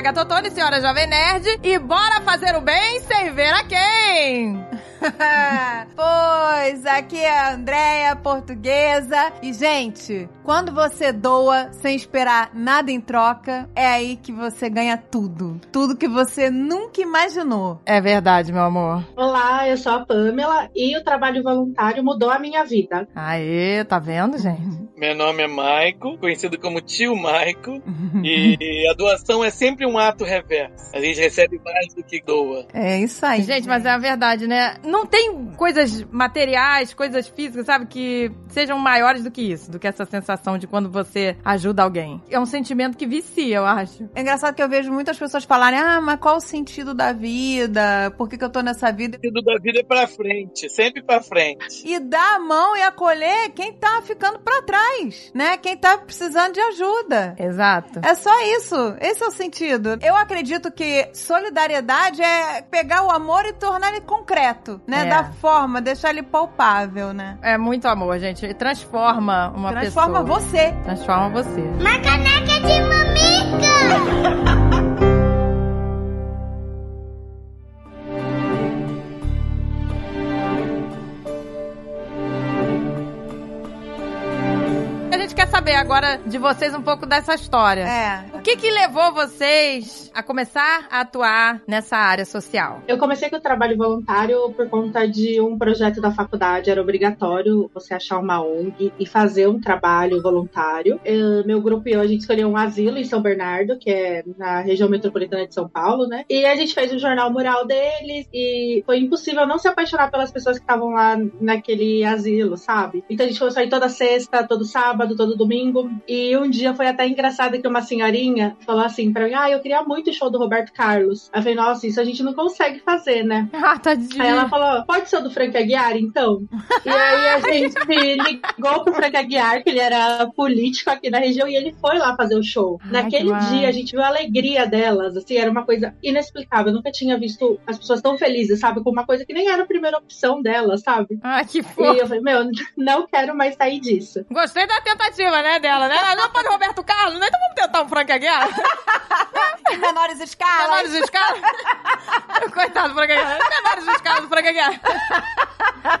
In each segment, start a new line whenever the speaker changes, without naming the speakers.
Gaga Totone, senhora Jovem Nerd, e bora fazer o bem sem ver a quem!
pois, aqui é a Andréia, portuguesa. E, gente, quando você doa sem esperar nada em troca, é aí que você ganha tudo. Tudo que você nunca imaginou.
É verdade, meu amor.
Olá, eu sou a Pamela e o trabalho voluntário mudou a minha vida.
Aê, tá vendo, gente?
Meu nome é Maico, conhecido como tio Maico, e a doação é sempre um ato reverso. A gente recebe mais do que doa.
É isso aí.
Gente, mas é a verdade, né? Não tem coisas materiais, coisas físicas, sabe, que sejam maiores do que isso, do que essa sensação de quando você ajuda alguém. É um sentimento que vicia, eu acho.
É engraçado que eu vejo muitas pessoas falarem: ah, mas qual o sentido da vida? Por que, que eu tô nessa vida?
O sentido da vida é pra frente, sempre pra frente.
E dar a mão e acolher quem tá ficando pra trás, né? Quem tá precisando de ajuda.
Exato.
É só isso. Esse é o sentido. Eu acredito que solidariedade é pegar o amor e tornar ele concreto, né?
É.
Da forma, deixar ele palpável, né?
É muito amor, gente. Transforma uma
Transforma
pessoa.
você.
Transforma você.
Uma caneca de mamica!
saber agora de vocês um pouco dessa história.
É.
O que que levou vocês a começar a atuar nessa área social?
Eu comecei com o trabalho voluntário por conta de um projeto da faculdade. Era obrigatório você achar uma ONG e fazer um trabalho voluntário. Eu- meu grupo e eu, a gente escolheu um asilo em São Bernardo, que é na região metropolitana de São Paulo, né? E a gente fez o jornal mural deles e foi impossível não se apaixonar pelas pessoas que estavam lá naquele asilo, sabe? Então a gente foi sair toda sexta, todo sábado, todo domingo. E um dia foi até engraçado que uma senhorinha falou assim pra mim: Ah, eu queria muito o show do Roberto Carlos. Aí eu falei, nossa, isso a gente não consegue fazer, né?
Ah, tadinho.
Aí ela falou, pode ser o do Frank Aguiar, então? E aí a gente ligou pro Frank Aguiar, que ele era político aqui na região, e ele foi lá fazer o show.
Ai,
Naquele dia, a gente viu a alegria delas, assim, era uma coisa inexplicável. Eu nunca tinha visto as pessoas tão felizes, sabe? Com uma coisa que nem era a primeira opção delas, sabe?
Ah, que
E
fofo.
eu falei, meu, não quero mais sair disso.
Gostei da tentativa, né, dela, né? Ela não pode Roberto Carlos, né? Então vamos tentar um Frank Aguiar.
Em menores escalas.
Menores escalas. Coitado do Frank Aguiar. Menores escalas do Frank Aguiar.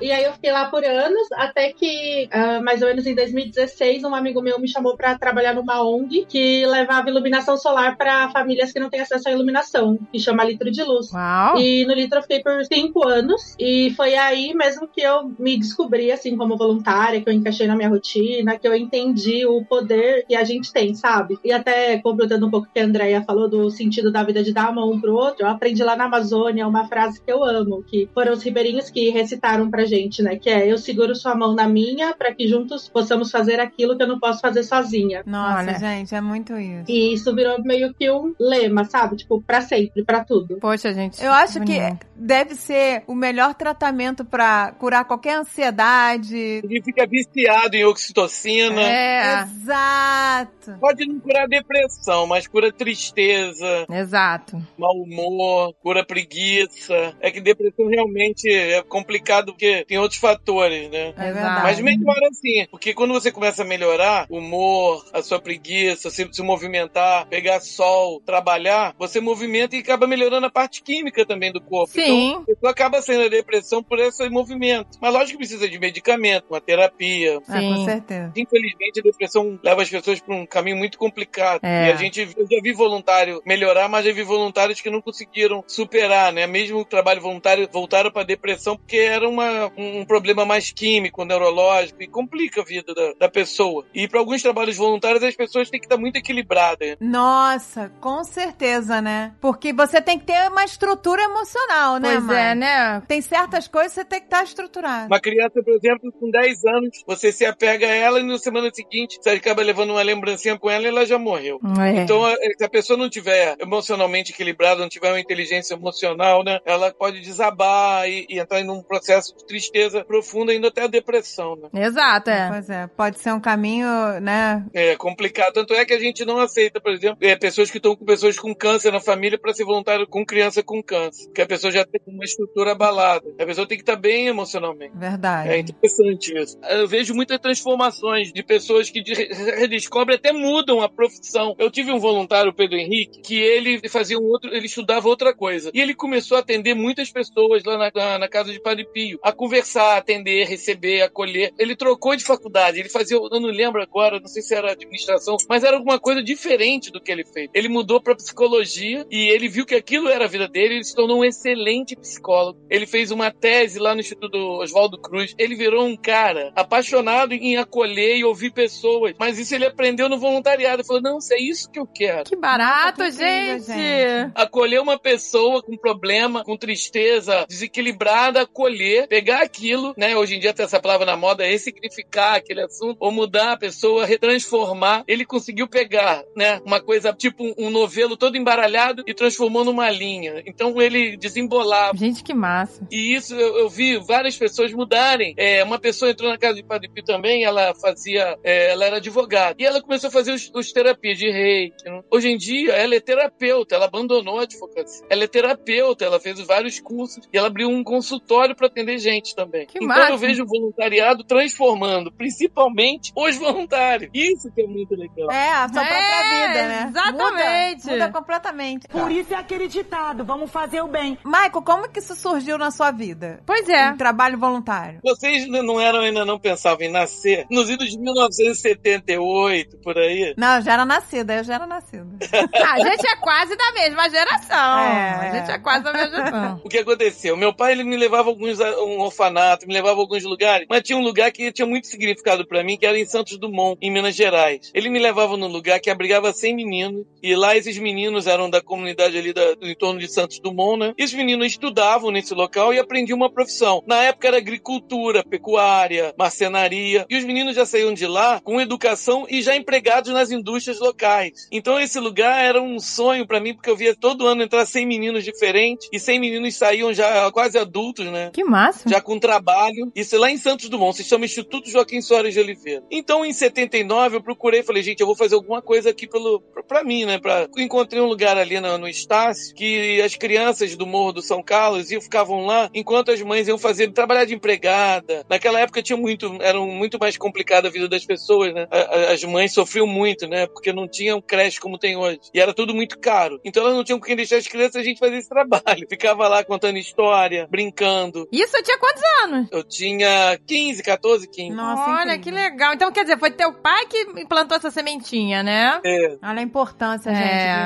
E aí eu fiquei lá por anos, até que, ah, mais ou menos em 2016, um amigo meu me chamou pra trabalhar numa ONG que levava iluminação solar pra famílias que não têm acesso à iluminação, que chama Litro de Luz.
Uau.
E no Litro eu fiquei por cinco anos, e foi aí mesmo que eu me descobri, assim, como voluntária, que eu encaixei na minha rotina, que eu entendi o poder que a gente tem, sabe? E até completando um pouco o que a Andrea falou do sentido da vida de dar a mão um pro outro, eu aprendi lá na Amazônia uma frase que eu amo, que foram os ribeirinhos que recitaram pra gente, né? Que é, eu seguro sua mão na minha para que juntos possamos fazer aquilo que eu não posso fazer sozinha.
Nossa,
Olha.
gente, é muito isso.
E isso virou meio que um lema, sabe? Tipo, pra sempre, pra tudo.
Poxa, gente.
Eu acho que
bonito.
deve ser o melhor tratamento pra curar qualquer ansiedade.
Ele fica viciado em oxitocina.
É,
Exato.
Pode não curar depressão, mas cura tristeza,
exato.
mau humor, cura preguiça. É que depressão realmente é complicado porque tem outros fatores, né?
É
Exato.
verdade.
Mas melhora assim, porque quando você começa a melhorar o humor, a sua preguiça, se, se movimentar, pegar sol, trabalhar, você movimenta e acaba melhorando a parte química também do corpo.
Sim.
Então, a pessoa acaba saindo da depressão por esse movimento. Mas lógico que precisa de medicamento, uma terapia.
É, com
Sim.
certeza.
Infelizmente, a depressão leva as pessoas para um caminho muito complicado.
É.
E a gente, eu já vi voluntário melhorar, mas já vi voluntários que não conseguiram superar, né? Mesmo o trabalho voluntário voltaram para depressão porque era uma, um problema mais químico, neurológico, e complica a vida da, da pessoa. E para alguns trabalhos voluntários, as pessoas têm que estar muito equilibradas.
Nossa, com certeza, né? Porque você tem que ter uma estrutura emocional, né,
Pois
mãe?
é, né?
Tem certas coisas que você tem que estar estruturado.
Uma criança, por exemplo, com 10 anos, você se apega a ela e na semana seguinte você acaba levando uma lembrancinha com ela e ela já morreu.
É.
Então, a- se a pessoa não tiver emocionalmente equilibrada, não tiver uma inteligência emocional, né, ela pode desabar e, e entrar em um processo de tristeza profunda, indo até a depressão, né?
Exato, é.
Pois é, pode ser um caminho, né?
É complicado. Tanto é que a gente não aceita, por exemplo, é, pessoas que estão com pessoas com câncer na família para ser voluntário com criança com câncer. Porque a pessoa já tem uma estrutura abalada. A pessoa tem que estar bem emocionalmente.
Verdade.
É interessante isso. Eu vejo muitas transformações de pessoas pessoas que de- redescobrem até mudam a profissão. Eu tive um voluntário, Pedro Henrique, que ele fazia um outro, ele estudava outra coisa. E ele começou a atender muitas pessoas lá na, na, na casa de Padre Pio, a conversar, atender, receber, acolher. Ele trocou de faculdade, ele fazia, eu não lembro agora, não sei se era administração, mas era alguma coisa diferente do que ele fez. Ele mudou para psicologia e ele viu que aquilo era a vida dele, ele se tornou um excelente psicólogo. Ele fez uma tese lá no Instituto Oswaldo Cruz. Ele virou um cara apaixonado em acolher e ouvir pessoas. Mas isso ele aprendeu no voluntariado. Ele falou: não, se é isso que eu quero.
Que barato,
Nossa, que incrível,
gente.
gente.
Acolher uma pessoa com problema, com tristeza, desequilibrada, acolher, pegar aquilo, né? Hoje em dia tem essa palavra na moda, ressignificar aquele assunto, ou mudar a pessoa, retransformar. Ele conseguiu pegar, né? Uma coisa tipo um- um novelo todo embaralhado e transformou numa linha. Então ele desembolava.
Gente, que massa.
E isso eu, eu vi várias pessoas mudarem. É, uma pessoa entrou na casa de Padre Pio também, ela fazia, é, ela era advogada. E ela começou a fazer os, os terapias de reiki. né? Hoje em dia, ela é terapeuta, ela abandonou a advocacia. Ela é terapeuta, ela fez vários cursos e ela abriu um consultório para atender gente também.
Que
então
massa.
eu vejo o voluntariado transformando, principalmente os voluntários. Isso que é muito legal.
É, a sua
É,
própria vida, né?
exatamente.
Muda, muda completamente.
Por isso é aquele ditado, vamos fazer o bem.
Michael, como que isso surgiu na sua vida?
Pois é.
Um trabalho voluntário.
Vocês não eram, ainda não pensavam em nascer? Nos idos de 1978, por aí.
Não, eu já era nascida, eu já era nascida.
A gente é quase da mesma geração.
É.
A gente é quase da mesma geração.
O que aconteceu? Meu pai ele me levava a alguns a um orfanato, me levava a alguns lugares, mas tinha um lugar que tinha muito significado pra mim, que era em Santos Dumont, em Minas Gerais. Ele me levava num lugar que abrigava 100 meninos, e lá esses meninos eram da comunidade ali da, do entorno de Santos Dumont, né? E os meninos estudavam nesse local e aprendiam uma profissão. Na época era agricultura, pecuária, marcenaria, e os meninos já saíam de lá com educação e já empregados nas indústrias locais. Então esse lugar era um sonho pra mim, porque eu via todo ano entrar 100 meninos diferentes, e 100 meninos saíam já quase adultos, né?
Que massa.
já com trabalho. Isso lá em Santos Dumont, se chama Instituto Joaquim Soares de Oliveira. Então, em 79, eu procurei, falei, gente, eu vou fazer alguma coisa aqui pelo, pra, pra mim, né? Pra... Encontrei um lugar ali no, no Estácio, que as crianças do Morro do São Carlos iam, ficavam lá, enquanto as mães iam fazer, trabalhar de empregada. Naquela época tinha muito, era muito mais complicada a vida das pessoas, né? A- a- As mães sofriam muito, né? Porque não tinham creche como tem hoje. E era tudo muito caro. Então elas não tinham com quem deixar as crianças, a gente fazia esse trabalho. Ficava lá contando história, brincando.
Isso eu tinha quantos anos?
Eu tinha 15, 14, 15.
Nossa,
Olha,
incrível.
que legal. Então, quer dizer, foi teu pai que implantou essa sementinha, né?
É.
Olha a importância,
É.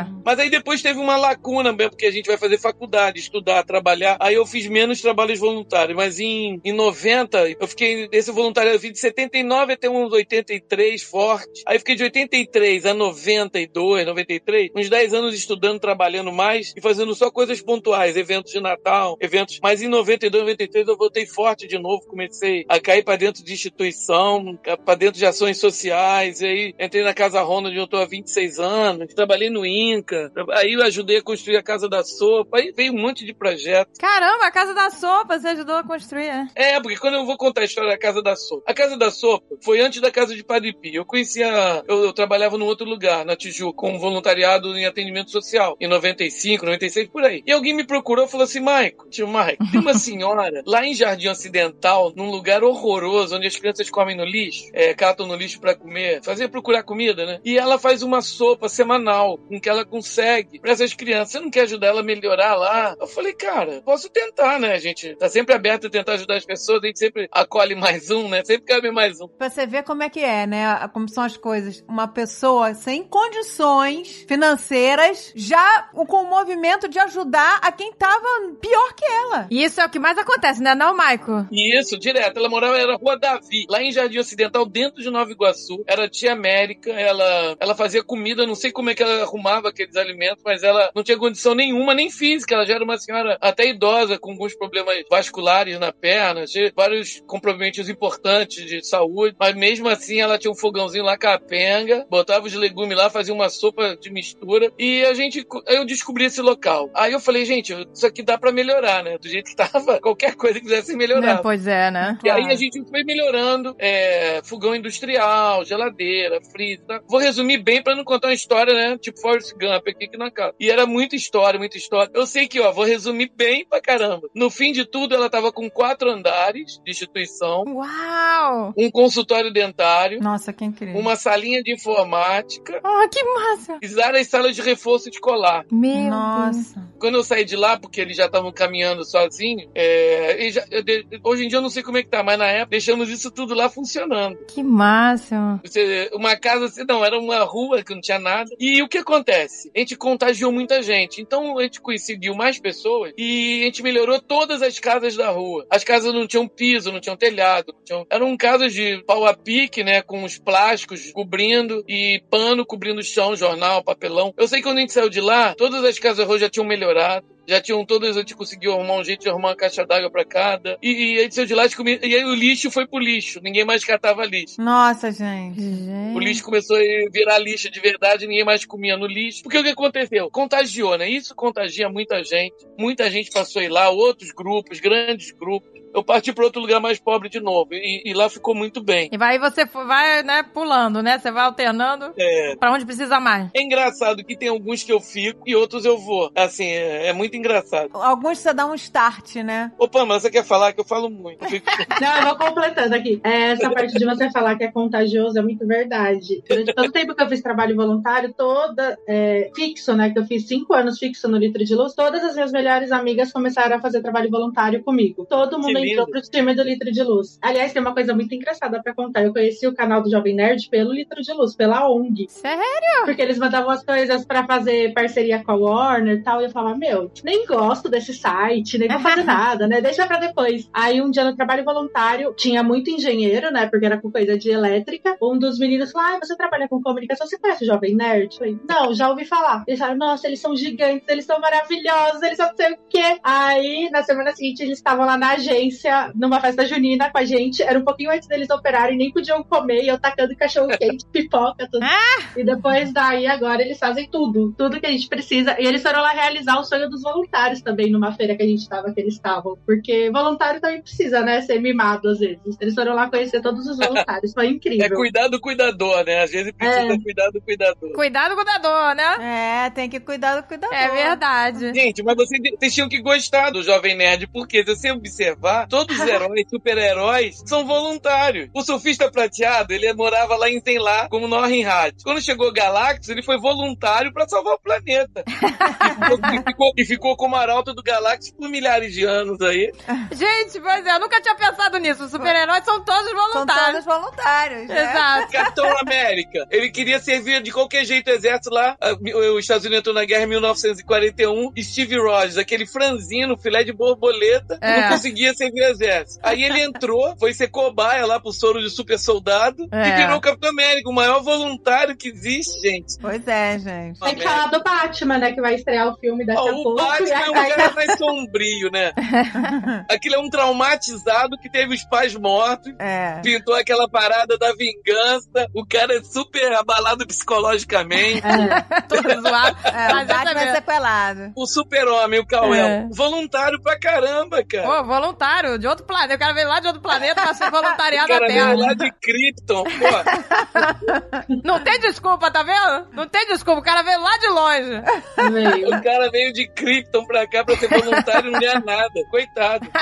gente.
Mas aí depois teve uma lacuna mesmo, porque a gente vai fazer faculdade, estudar, trabalhar. Aí eu fiz menos trabalhos voluntários. Mas em, em 90, eu fiquei esse voluntário, eu fiz de 79 até uns 83, forte. Aí fiquei de 83 a 92, 93, uns 10 anos estudando, trabalhando mais e fazendo só coisas pontuais, eventos de Natal, eventos. Mas em 92, 93 eu voltei forte de novo, comecei a cair pra dentro de instituição, pra dentro de ações sociais. E aí entrei na Casa Ronda, onde eu tô há 26 anos, trabalhei no INCA, aí eu ajudei a construir a Casa da Sopa, aí veio um monte de projetos.
Caramba, a Casa da Sopa, você ajudou a construir, né?
É, porque quando eu vou contar a história da Casa da Sopa, a Casa da Sopa foi antes da Casa de Padre Pio. Eu conhecia, eu, eu trabalhava num outro lugar, na Tijuca, com voluntariado em atendimento social, em 95, 96, por aí. E alguém me procurou e falou assim, Maico, tio Maico, tem uma senhora lá em Jardim Ocidental, num lugar horroroso, onde as crianças comem no lixo, é, catam no lixo pra comer, fazer procurar comida, né? E ela faz uma sopa semanal, com que ela consegue pra essas crianças. Você não quer ajudar ela a melhorar lá? Eu falei, cara, posso tentar, né? A gente tá sempre aberto a tentar ajudar as pessoas, a gente sempre acolhe mais um, né? Sempre cabe mais um.
Pra você ver como é que é, né? Como são as coisas. Uma pessoa sem condições financeiras, já com o movimento de ajudar a quem tava pior que ela.
E isso é o que mais acontece, né, não, Maico?
Isso, direto. Ela morava, era Rua Davi, lá em Jardim Ocidental, dentro de Nova Iguaçu. Era tia América, ela, ela fazia comida, não sei como é que ela arrumava aqueles alimentos, mas ela não tinha condição nenhuma, nem física. Ela já era uma senhora até idosa, com alguns problemas vasculares na perna, tinha vários comprometimentos importantes de saúde, mas mesmo assim ela tinha um fogãozinho lá capenga, botava os legumes lá, fazia uma sopa de mistura, e a gente, aí eu descobri esse local. Aí eu falei, gente, isso aqui dá pra melhorar, né? Do jeito que tava, qualquer coisa que quisesse melhorar.
É, pois é, né?
E aí
Claro.
a gente foi melhorando, é, fogão industrial, geladeira, freezer, tá? Vou resumir bem pra não contar uma história, né? Tipo Forrest Gump aqui que na casa. E era muita história, muita história. Eu sei que, ó, vou resumir bem pra caramba. No fim de tudo, ela tava com quatro andares de instituição,
Uau!
um consultório dentário,
Nossa, que incrível.
uma salinha de informática
Ah, que massa.
e várias salas de reforço escolar.
Meu Deus.
Nossa.
Quando eu saí de lá, porque eles já estavam caminhando sozinhos, é, já- eu de- hoje em dia eu não sei como é que tá, mas na época deixamos isso tudo lá funcionando.
Que máximo.
Você- uma casa assim, não, era uma rua que não tinha nada. E o que acontece? A gente contagiou muita gente. Então a gente conseguiu mais pessoas e a gente melhorou todas as casas da rua. As casas não tinham piso, não tinham telhado. Não tinham... Eram casas de pau a pique, né? Com os plásticos cobrindo e pano cobrindo o chão, jornal, papelão. Eu sei que quando a gente saiu de lá, todas as casas da rua já tinham melhorado. Já tinham todas, a gente conseguiu arrumar um jeito de arrumar uma caixa d'água pra cada. E, e a gente saiu de lá, e aí o lixo foi pro lixo. Ninguém mais catava lixo.
Nossa, gente.
Gente.
O lixo começou a virar lixo de verdade, ninguém mais comia no lixo. Porque o que aconteceu? Contagiou, né? Isso contagia muita gente. Muita gente passou a ir lá, outros grupos, grandes grupos. Eu parti para outro lugar mais pobre de novo. E, e lá ficou muito bem.
E vai você vai, né, pulando, né? Você vai alternando
É.
pra onde precisa mais.
É engraçado que tem alguns que eu fico e outros eu vou. Assim, é, é muito engraçado.
Alguns você dá um start, né?
Ô, Pamela, você quer falar que eu falo muito? Eu fico-
Não, eu vou completando aqui. É, Essa parte de você falar que é contagioso é muito verdade. Durante todo o tempo que eu fiz trabalho voluntário, toda é, fixo, né? Que eu fiz cinco anos fixo no Litro de Luz, todas as minhas melhores amigas começaram a fazer trabalho voluntário comigo. Todo mundo. Entrou pro time do Litro de Luz. Aliás, tem uma coisa muito engraçada pra contar. Eu conheci o canal do Jovem Nerd pelo Litro de Luz, pela ONG.
Sério?
Porque eles mandavam as coisas pra fazer parceria com a Warner e tal. E eu falava, meu, nem gosto desse site, nem vou fazer nada, né? Deixa pra depois. Aí um dia no trabalho voluntário, tinha muito engenheiro, né? Porque era com coisa de elétrica. Um dos meninos falou: Ah, você trabalha com comunicação, você conhece o Jovem Nerd? Eu falei, não, já ouvi falar. Eles falaram, nossa, eles são gigantes, eles são maravilhosos, eles são não sei o quê. Aí, na semana seguinte, eles estavam lá na agência, numa festa junina com a gente. Era um pouquinho antes deles operarem, nem podiam comer, e eu tacando cachorro quente, pipoca, tudo. E depois daí, agora eles fazem tudo, tudo que a gente precisa. E eles foram lá realizar o sonho dos voluntários também, numa feira que a gente tava, que eles estavam. Porque voluntário também precisa, né, ser mimado às vezes. Eles foram lá conhecer todos os voluntários, foi
É
incrível.
cuidar do cuidador, né? Às vezes precisa
É.
cuidar do cuidador.
Cuidado com o dador, né?
É, tem que cuidar do cuidador.
É verdade.
Gente, mas vocês, vocês tinham que gostar do Jovem Nerd, porque se você observar, todos os heróis, super-heróis, são voluntários. O surfista prateado, ele morava lá em Tenlá, como Norrinhat. Quando chegou Galactus, ele foi voluntário pra salvar o planeta. E ficou, e ficou- e ficou como arauto do Galactus por milhares de anos aí.
Gente, pois é, eu nunca tinha pensado nisso. Os super-heróis são todos
São
voluntários.
todos voluntários, né?
Exato.
Capitão América. Ele queria servir de qualquer jeito o exército lá. Ah, Os Estados Unidos entrou na guerra em 1941. Steve Rogers, aquele franzino, filé de borboleta,
É.
não conseguia servir o exército. Aí ele entrou, foi ser cobaia lá pro soro de super soldado
É.
e virou o Capitão América, o maior voluntário que existe, gente.
Pois é, gente.
Tem que falar do Batman, né, que vai estrear o filme daqui
Ó,
a
o
pouco.
Batman
e
é um cara mais sombrio, né? Aquilo é um traumatizado que teve os pais mortos
É.
pintou aquela parada da vingança. O cara é super abalado psicologicamente.
É.
Todo zoado.
É, o Batman é sequelado.
O super-homem, o Cauel.
É.
Voluntário pra caramba, cara.
Pô, voluntário, de outro planeta. O cara veio lá de outro planeta pra ser voluntariado na
cara
Terra.
veio lá de Krypton. Pô,
Não tem desculpa, tá vendo? Não tem desculpa. O cara veio lá de longe.
Veio.
o cara veio de Krypton pra cá pra ser voluntário e não ganha nada. Coitado.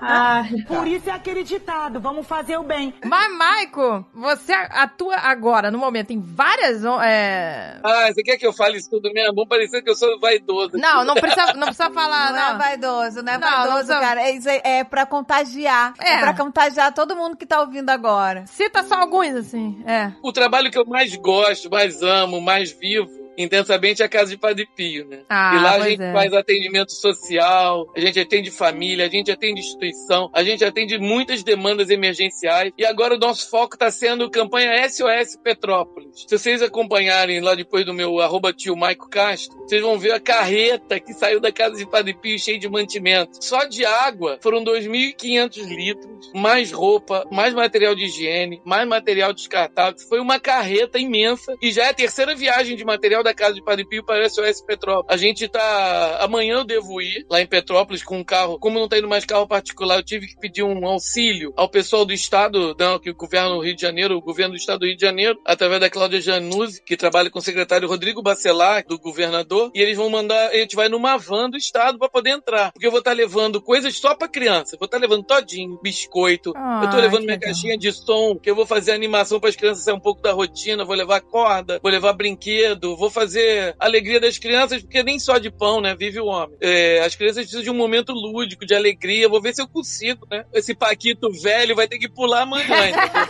Ai,
Por isso é aquele ditado, vamos fazer o bem.
Mas, Maico, você atua agora, no momento, em várias. É...
Ah, você quer que eu fale isso tudo mesmo? Vamos parecer que eu sou vaidoso.
Não, não precisa, não precisa falar,
Não, é
não.
vaidoso, não é
Não, não
vaidoso,
precisa-
cara. É, aí é pra contagiar. É.
É.
pra contagiar todo mundo que tá ouvindo agora.
Cita só alguns, assim. É.
O trabalho que eu mais gosto, mais amo, mais vivo intensamente é a Casa de Padre Pio, né?
Ah,
e lá a gente
é.
faz atendimento social, a gente atende família, a gente atende instituição, a gente atende muitas demandas emergenciais. E agora o nosso foco está sendo campanha SOS Petrópolis. Se vocês acompanharem lá depois do meu arroba tio Maico Castro, vocês vão ver a carreta que saiu da Casa de Padre Pio cheia de mantimento. Só de água foram 2.500 litros, mais roupa, mais material de higiene, mais material descartável. Foi uma carreta imensa e já é a terceira viagem de material da casa de Padre Pio para SOS Petrópolis. A gente tá. Amanhã eu devo ir lá em Petrópolis com um carro. Como não tá indo mais carro particular, eu tive que pedir um auxílio ao pessoal do estado, não, que o governo do Rio de Janeiro, o governo do estado do Rio de Janeiro, através da Cláudia Januzzi, que trabalha com o secretário Rodrigo Bacelar, do governador, e eles vão mandar, a gente vai numa van do estado para poder entrar. Porque eu vou estar levando coisas só para criança. Vou estar levando todinho, biscoito. eu tô
Ai,
levando minha
legal.
caixinha de som, que eu vou fazer animação para as crianças sair um pouco da rotina, vou levar corda, vou levar brinquedo, vou fazer alegria das crianças, porque nem só de pão, né, vive o homem. É, as crianças precisam de um momento lúdico, de alegria. Vou ver se eu consigo, né? Esse Paquito velho vai ter que pular amanhã. entendeu?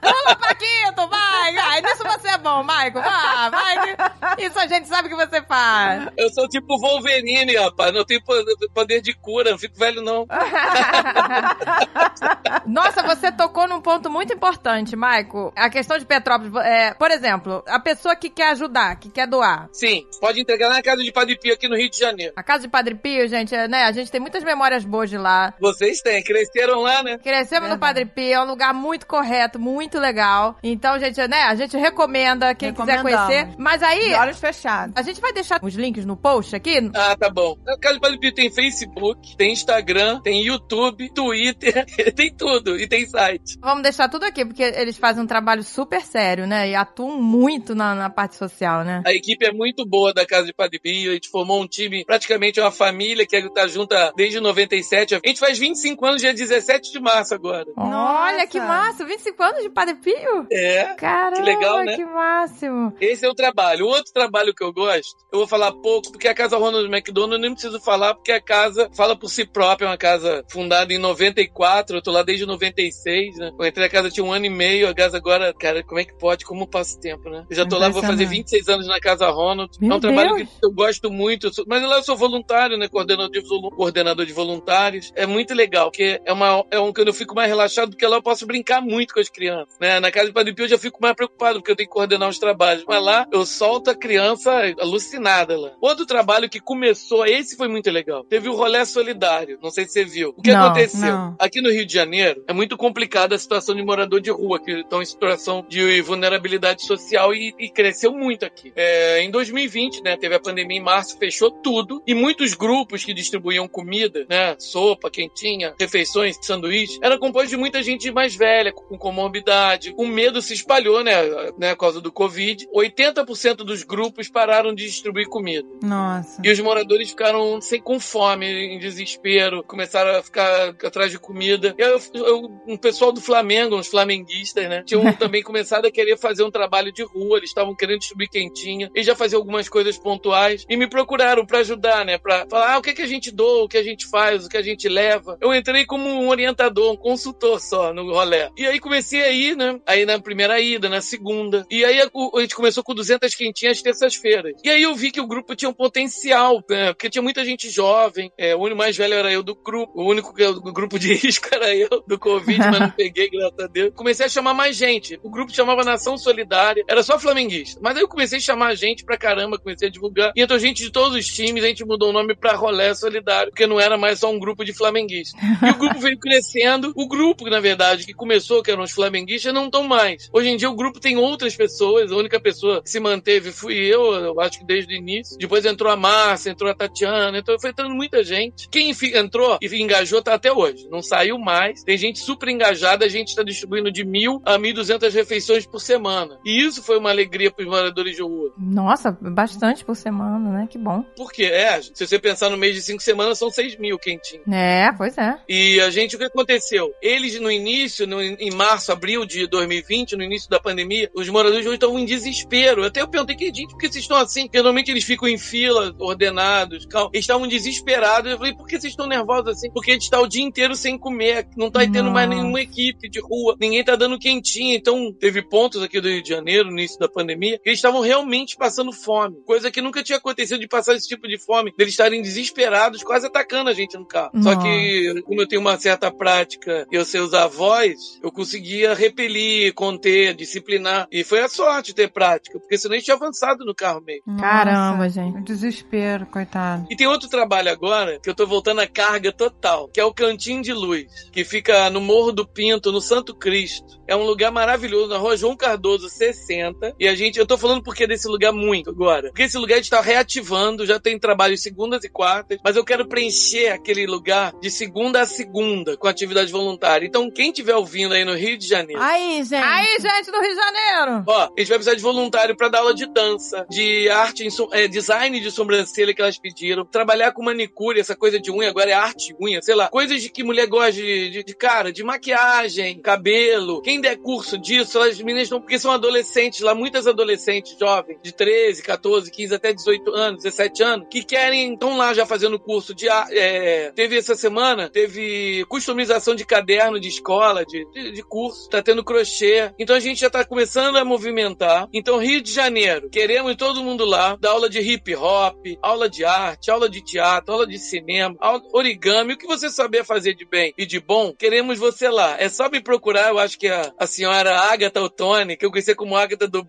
Pula, Paquito, vai, vai. Nisso você é bom, Maico. Vai, vai. Isso a gente sabe que você faz.
Eu sou tipo Wolverine, rapaz. Não tenho po- poder de cura, não fico velho, não.
Nossa, você tocou num ponto muito importante, Maico. A questão de Petrópolis. É, por exemplo, a pessoa que quer ajudar, que quer doar.
Sim, pode entregar na casa de Padre Pio aqui no Rio de Janeiro.
A casa de Padre Pio, gente, é, né? A gente tem muitas memórias boas de lá.
Vocês têm, cresceram lá, né?
Crescemos no Padre Pio, é um lugar muito correto, muito legal. Então, gente, né? A gente recomenda quem quiser conhecer. Mas aí,
De olhos fechados.
a gente vai deixar os links no post aqui.
Ah, tá bom. A Casa de Padre Pio tem Facebook, tem Instagram, tem YouTube, Twitter, tem tudo. E tem site.
Vamos deixar tudo aqui, porque eles fazem um trabalho super sério, né? E atuam muito na, na parte social, né?
A equipe é muito boa da Casa de Padre Pio. A gente formou um time, praticamente uma família que tá junta desde 97. A gente faz 25 anos, dia 17 de março agora.
Olha que massa! 25 anos de Padre Pio?
É.
Caramba,
Que legal, né?
que máximo!
Esse é o trabalho. O outro trabalho que eu gosto, eu vou falar pouco, porque a casa Ronald McDonald eu nem preciso falar, porque a casa fala por si própria, é uma casa fundada em 94, eu tô lá desde 96, né? Eu entrei na casa tinha um ano e meio, a casa agora, cara, como é que pode? Como passa o tempo, né? Eu já tô lá, vou fazer
Impressionante.
26 anos na casa Ronald.
Meu
é um trabalho
Deus!
que eu gosto muito, mas lá eu sou voluntário, né? Coordenador de, coordenador de voluntários. É muito legal, porque é, uma, é um que eu fico mais relaxado, porque lá eu posso brincar muito com as crianças, né? Na casa de Padre Pio eu já fico mais preocupado, porque eu tenho que coordenar os trabalhos. Mas lá eu solto a criança alucinada lá. Outro trabalho que começou, esse foi muito legal. Teve o Rolé Solidário. Não sei se você viu. O que
Não,
aconteceu?
não.
Aqui no Rio de Janeiro é muito complicada a situação de morador de rua, que estão em situação de vulnerabilidade social e, e cresceu muito aqui. É, em 2020, né, teve a pandemia em março, fechou tudo e muitos grupos que distribuíam comida, né, sopa, quentinha, refeições, sanduíche, era composto de muita gente mais velha, com comorbidade. O medo se espalhou, né, né, por causa do Covid. 80% dos grupos pararam de distribuir comida.
Nossa.
E os moradores ficaram sem, com fome, em desespero, começaram a ficar atrás de comida. E eu- eu- um pessoal do Flamengo, uns flamenguistas, né? Tinham também começado a querer fazer um trabalho de rua, eles estavam querendo distribuir quentinha. Eles já faziam algumas coisas pontuais e me procuraram pra ajudar, né? Pra falar ah, o que, que a gente doa, o que a gente faz, o que a gente leva. Eu entrei como um orientador, um consultor só no rolê. E aí comecei a ir, né? Aí na primeira ida, na segunda. E aí a, gente começou com 200 quentinhas terças-feiras. E aí eu vi que o grupo tinha um potencial, né? porque tinha muita gente jovem. É, o único mais velho era eu do grupo. O único que- do grupo de risco era eu, do Covid, mas não peguei, graças a Deus. Comecei a chamar mais gente. O grupo chamava Nação Solidária. Era só flamenguista. Mas aí eu comecei a chamar gente pra caramba, comecei a divulgar. E entrou gente de todos os times, a gente mudou o nome pra Rolé Solidário, porque não era mais só um grupo de flamenguistas. E o grupo veio crescendo. O grupo, na verdade, que começou, que eram os flamenguistas, não estão mais. Hoje em dia o grupo tem outras pessoas. A única pessoa que se manteve fui eu, eu acho que desde o início. Depois entrou a Márcia, entrou a Tatiana, então foi entrando muita gente. Quem entrou e engajou tá até hoje. Não saiu mais. Tem gente super engajada, a gente está distribuindo de mil a mil duzentas refeições por semana. E isso foi uma alegria para os moradores de rua.
Nossa, bastante por semana, né? Que bom.
Porque, é, se você pensar no mês de cinco semanas, são seis mil quentinhos.
É, pois é.
E a gente, o que aconteceu? Eles, no início, no- em março, abril de 2020, no início da pandemia, os moradores de rua estavam em desespero. Até eu perguntei, que gente, por que vocês estão assim? Porque normalmente eles ficam em fila, ordenados, calma. Eles estavam desesperados. Eu falei, por que vocês estão nervosos assim? Porque a gente tá o dia inteiro sem comer, não tá tendo mais nenhuma equipe de rua, ninguém tá dando quentinha. Então, teve pontos aqui do Rio de Janeiro, no início da pandemia, que eles estavam realmente passando fome. Coisa que nunca tinha acontecido de passar esse tipo de fome, deles estarem desesperados, quase atacando a gente no carro. Só
Nossa.
que, como eu tenho uma certa prática e eu sei usar a voz, eu conseguia repelir, conter, disciplinar. E foi a sorte ter prática, porque senão a gente tinha avançado no carro mesmo.
Caramba, gente.
O desespero, coitado.
E tem outro trabalho agora, que eu tô voltando à carga total, que é o Cantinho de Luz, que fica no Morro do Pinto, no Santo Cristo. É um lugar maravilhoso, na rua João Cardoso 60. E a gente, eu tô falando porque desse esse lugar muito agora. Porque esse lugar a gente tá reativando, já tem trabalho segundas e quartas, mas eu quero preencher aquele lugar de segunda a segunda com atividade voluntária. Então, quem estiver ouvindo aí no Rio de Janeiro,
Aí, gente.
Aí, gente do Rio de Janeiro.
Ó, a gente vai precisar de voluntário pra dar aula de dança, de arte, é, design de sobrancelha que elas pediram, trabalhar com manicure, essa coisa de unha, agora é arte unha, sei lá, coisas de que mulher gosta de, de, de cara, de maquiagem, cabelo. Quem der curso disso, elas meninas estão, porque são adolescentes lá, muitas adolescentes jovens, de 13, 14, 15 até 18 anos, 17 anos, que querem, estão lá já fazendo curso de ar- é, teve essa semana, teve customização de caderno de escola, de, de, de curso, tá tendo crochê. Então a gente já tá começando a movimentar. Então, Rio de Janeiro, queremos todo mundo lá, dar aula de hip hop, aula de arte, aula de teatro, aula de cinema, aula, origami, o que você saber fazer de bem e de bom, queremos você lá. É só me procurar, eu acho que a, a senhora Agatha Ottoni, que eu conheci como Agatha do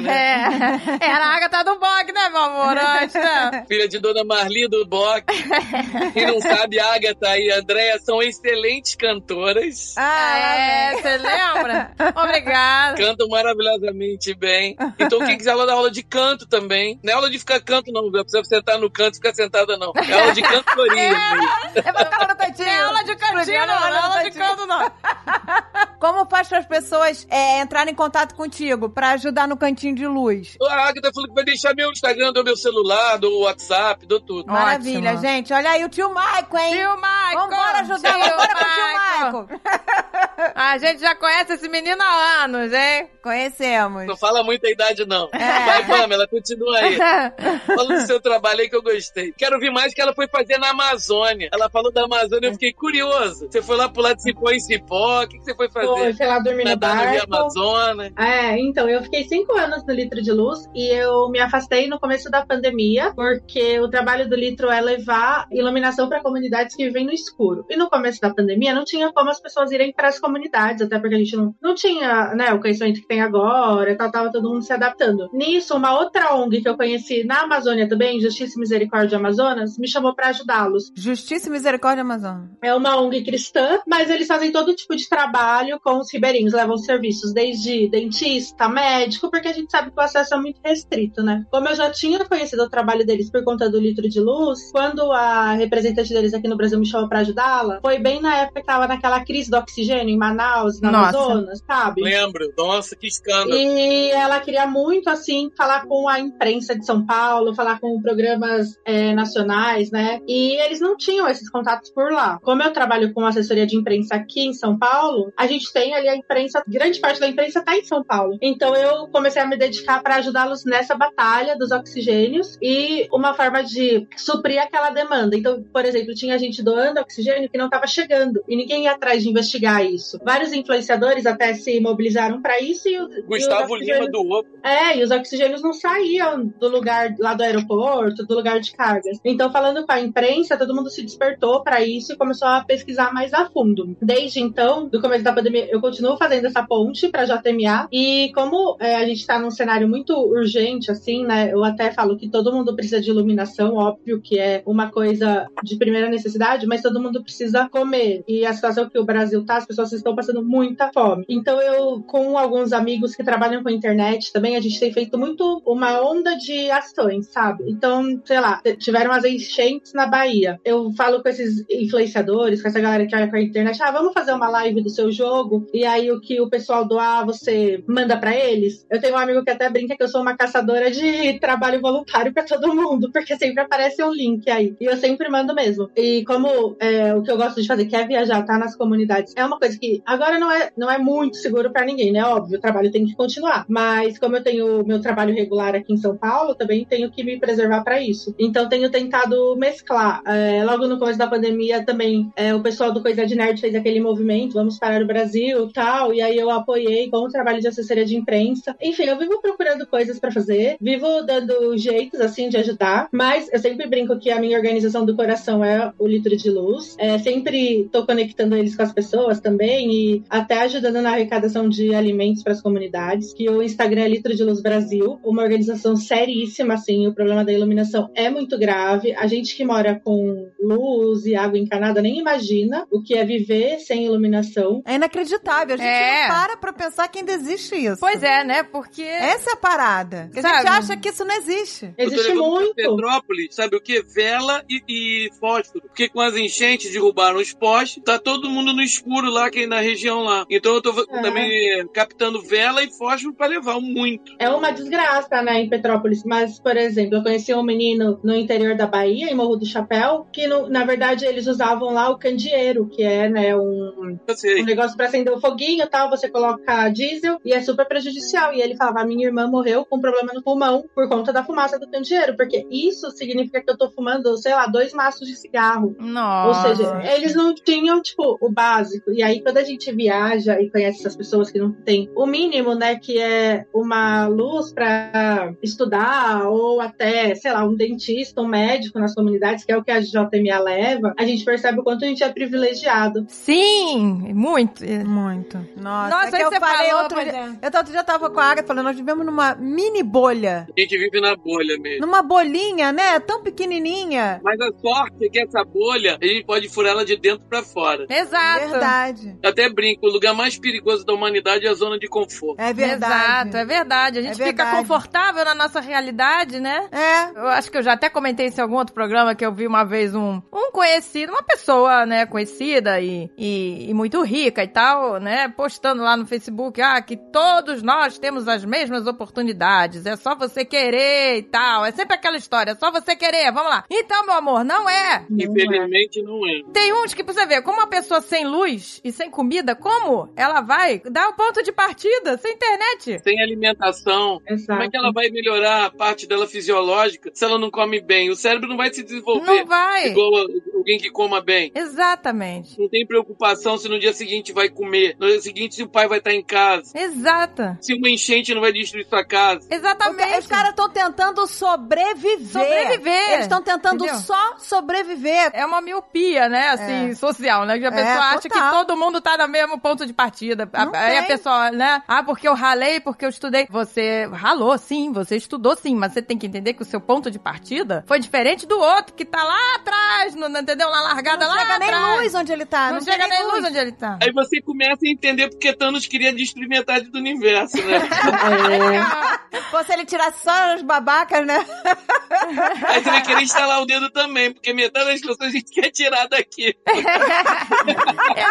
né?
É. Era a Agatha do Bog, né, meu amor? Antes, né?
Filha de Dona Marli do Bock. Quem não sabe, a Agatha e a Andréia são excelentes cantoras.
Ah,
é, você lembra? Obrigada.
Cantam maravilhosamente bem. Então, quem quiser aula da aula de canto também. Não é aula de ficar canto, não. Não precisa sentar no canto e ficar sentada, não. É aula de cantoria.
É pra no cantinho.
É aula de cantinho, não, não é aula de canto, não.
Como faz para as pessoas é, entrarem em contato contigo pra ajudar no cantinho de luz?
A Agatha falou que vai deixar meu Instagram, do meu celular, do WhatsApp, do tudo.
Maravilha,
Ótimo.
gente. Olha aí o tio Maico, hein?
Tio Michael.
Vambora ajudar,
Tio
vambora com o tio. Maico.
A gente já conhece esse menino há anos, hein?
Conhecemos.
Não fala muita idade, não. Vai, Pamela, continua aí. Fala do seu trabalho aí que eu gostei. Quero ouvir mais que ela foi fazer na Amazônia. Ela falou da Amazônia, eu fiquei curioso. Você foi lá pular de cipó em cipó, o que, que você foi
Foi,
fazer?
sei lá, dormir no barco.
Amazonas.
É, então, eu fiquei cinco anos no Litro de Luz e eu me afastei no começo da pandemia, porque o trabalho do Litro é levar iluminação para comunidades que vivem no escuro. E no começo da pandemia não tinha como as pessoas irem para as comunidades, até porque a gente não, não tinha né, o conhecimento que tem agora, tal, tava todo mundo se adaptando. Nisso, uma outra ONG que eu conheci na Amazônia também, Justiça e Misericórdia Amazonas, me chamou para ajudá-los.
Justiça e Misericórdia Amazônia.
É uma ONG cristã, mas eles fazem todo tipo de trabalho com os ribeirinhos, levam serviços desde dentista, médico, porque a gente sabe que o acesso é muito restrito, né? Como eu já tinha conhecido o trabalho deles por conta do litro de luz, quando a representante deles aqui no Brasil me chamou pra ajudá-la, foi bem na época que tava naquela crise do oxigênio em Manaus, na
Nossa.
Amazonas, sabe?
Lembro. Nossa, que escândalo.
E ela queria muito, assim, falar com a imprensa de São Paulo, falar com programas é, nacionais, né? E eles não tinham esses contatos por lá. Como eu trabalho com assessoria de imprensa aqui em São Paulo, a gente tem ali a imprensa, grande parte da imprensa tá em São Paulo. Então eu comecei a me dedicar para ajudá-los nessa batalha dos oxigênios e uma forma de suprir aquela demanda. Então, por exemplo, tinha gente doando oxigênio que não estava chegando e ninguém ia atrás de investigar isso. Vários influenciadores até se mobilizaram para isso e, o- e
Gustavo
oxigênios-
Lima do Opo.
é, e os oxigênios não saíam do lugar lá do aeroporto, do lugar de cargas. Então, falando com a imprensa, todo mundo se despertou para isso e começou a pesquisar mais a fundo. Desde então, do começo da pandemia, eu continuo fazendo essa ponte para JMA. E como é, a gente está num cenário muito urgente, assim, né? Eu até falo que todo mundo precisa de iluminação, óbvio que é uma coisa de primeira necessidade, mas todo mundo precisa comer. E a situação que o Brasil tá, as pessoas estão passando muita fome. Então, eu, com alguns amigos que trabalham com internet também, a gente tem feito muito uma onda de ações, sabe? Então, sei lá, tiveram as enchentes na Bahia. Eu falo com esses influenciadores, com essa galera que olha com a internet, ah, vamos fazer uma live do seu jogo, e aí o que o pessoal doar, você manda pra eles. Eu tenho um amigo que até brinca que eu sou uma caçadora de trabalho voluntário pra todo mundo, porque sempre aparece um link aí. E eu sempre mando mesmo. E como é, o que eu gosto de fazer, que é viajar, tá nas comunidades, é uma coisa que agora não é, não é muito seguro pra ninguém, né? Óbvio, o trabalho tem que continuar. Mas como eu tenho meu trabalho regular aqui em São Paulo, também tenho que me preservar pra isso. Então tenho tentado mesclar. É, logo no começo da pandemia também, é, o pessoal do Coisa de Nerd fez aquele movimento, vamos parar o Brasil tal, e aí eu apoiei com o trabalho de assessoria de imprensa. Enfim, eu vivo procurando coisas pra fazer, vivo dando jeitos assim de ajudar, mas eu sempre brinco que a minha organização do coração é o litro de luz. É, sempre tô conectando eles com as pessoas também também e até ajudando na arrecadação de alimentos para as comunidades, que o Instagram é Litro de Luz Brasil, uma organização seríssima, assim, o problema da iluminação é muito grave. A gente que mora com luz e água encanada nem imagina o que é viver sem iluminação.
É inacreditável. A gente
É.
não para pra pensar que ainda existe isso.
Pois é, né? Porque.
Essa é a parada. A
Sabe?
gente acha que isso não existe.
Existe muito.
Petrópolis, sabe o que? Vela e, e fósforo. Porque com as enchentes derrubaram os postes, tá todo mundo no escuro lá, que é na região lá. Então eu tô
É.
também captando vela e fósforo pra levar muito.
É uma desgraça, né, em Petrópolis. Mas, por exemplo, eu conheci um menino no interior da Bahia, em Morro do Chapéu, que no- na verdade eles usavam lá o candeeiro, que é, né, um, um negócio pra acender o foguinho e tal. Você coloca diesel e é super prejudicial. E ele falava: a minha irmã morreu com problema no pulmão por conta da fumaça do candeeiro, porque isso significa que eu tô fumando, sei lá, dois maços de cigarro. Ou
Nossa.
seja, eles não tinham, tipo, o básico. E aí, quando a gente viaja e conhece essas pessoas que não têm o mínimo, né, que é uma luz pra estudar, ou até, sei lá, um dentista, um médico nas comunidades, que é o que a JMA leva, a gente percebe o quanto a gente é privilegiado.
Sim, muito.
Muito. Nossa,
Nossa,
é que eu
você
falei
falou,
outro dia.
é.
Eu outro dia tava com a Agatha falando, nós vivemos numa mini bolha.
A gente vive na bolha mesmo.
Numa bolinha, né? Tão pequenininha.
Mas a sorte é que essa bolha, a gente pode furar ela de dentro pra fora.
Exato.
Verdade.
Eu até brinco, o lugar mais perigoso da humanidade é a zona de conforto.
É verdade.
Exato, é verdade. A gente
É
fica
verdade.
confortável na nossa realidade, né?
É.
Eu acho que eu já até comentei isso em algum outro programa que eu vi uma vez um, um conhecido, uma pessoa, né, conhecida e, e, e muito rica e tal, né, postando lá no Facebook, ah, que todos nós temos as mesmas oportunidades, é só você querer e tal. É sempre aquela história, é só você querer, vamos lá. Então, meu amor, não é.
Infelizmente não é.
Tem uns que, pra você ver, como uma pessoa sem luz e sem comida, como ela vai dar o ponto de partida sem internet?
Sem alimentação,
Exato.
como é que ela vai melhorar a parte dela fisiológica se ela não come bem? O cérebro não vai se desenvolver
Não vai.
igual alguém que coma bem.
Exatamente.
Não tem preocupação se no dia seguinte vai comer, no dia seguinte se o pai vai estar em casa,
Exata.
se uma enchente não vai destruir sua casa.
Exatamente.
Os caras estão tentando sobreviver.
Sobreviver.
Eles estão tentando
Entendeu?
só sobreviver.
É uma miopia, né? Assim,
É.
social, né? Que a pessoa acha
total.
que todo mundo tá no mesmo ponto de partida.
Não
Aí a
tem.
pessoa, né? Ah, porque eu ralei, porque eu estudei. Você ralou, sim, você estudou sim, mas você tem que entender que o seu ponto de partida foi diferente do outro que tá lá atrás, no, entendeu? Na largada
Não
lá
chega nem
atrás.
luz onde ele tá.
Não,
Não,
chega nem luz onde ele tá.
Aí você começa a entender porque Thanos queria destruir metade do universo, né?
Pô, se ele tirasse só os babacas, né?
Aí você vai querer instalar o dedo também, porque metade das pessoas a gente quer tirar daqui.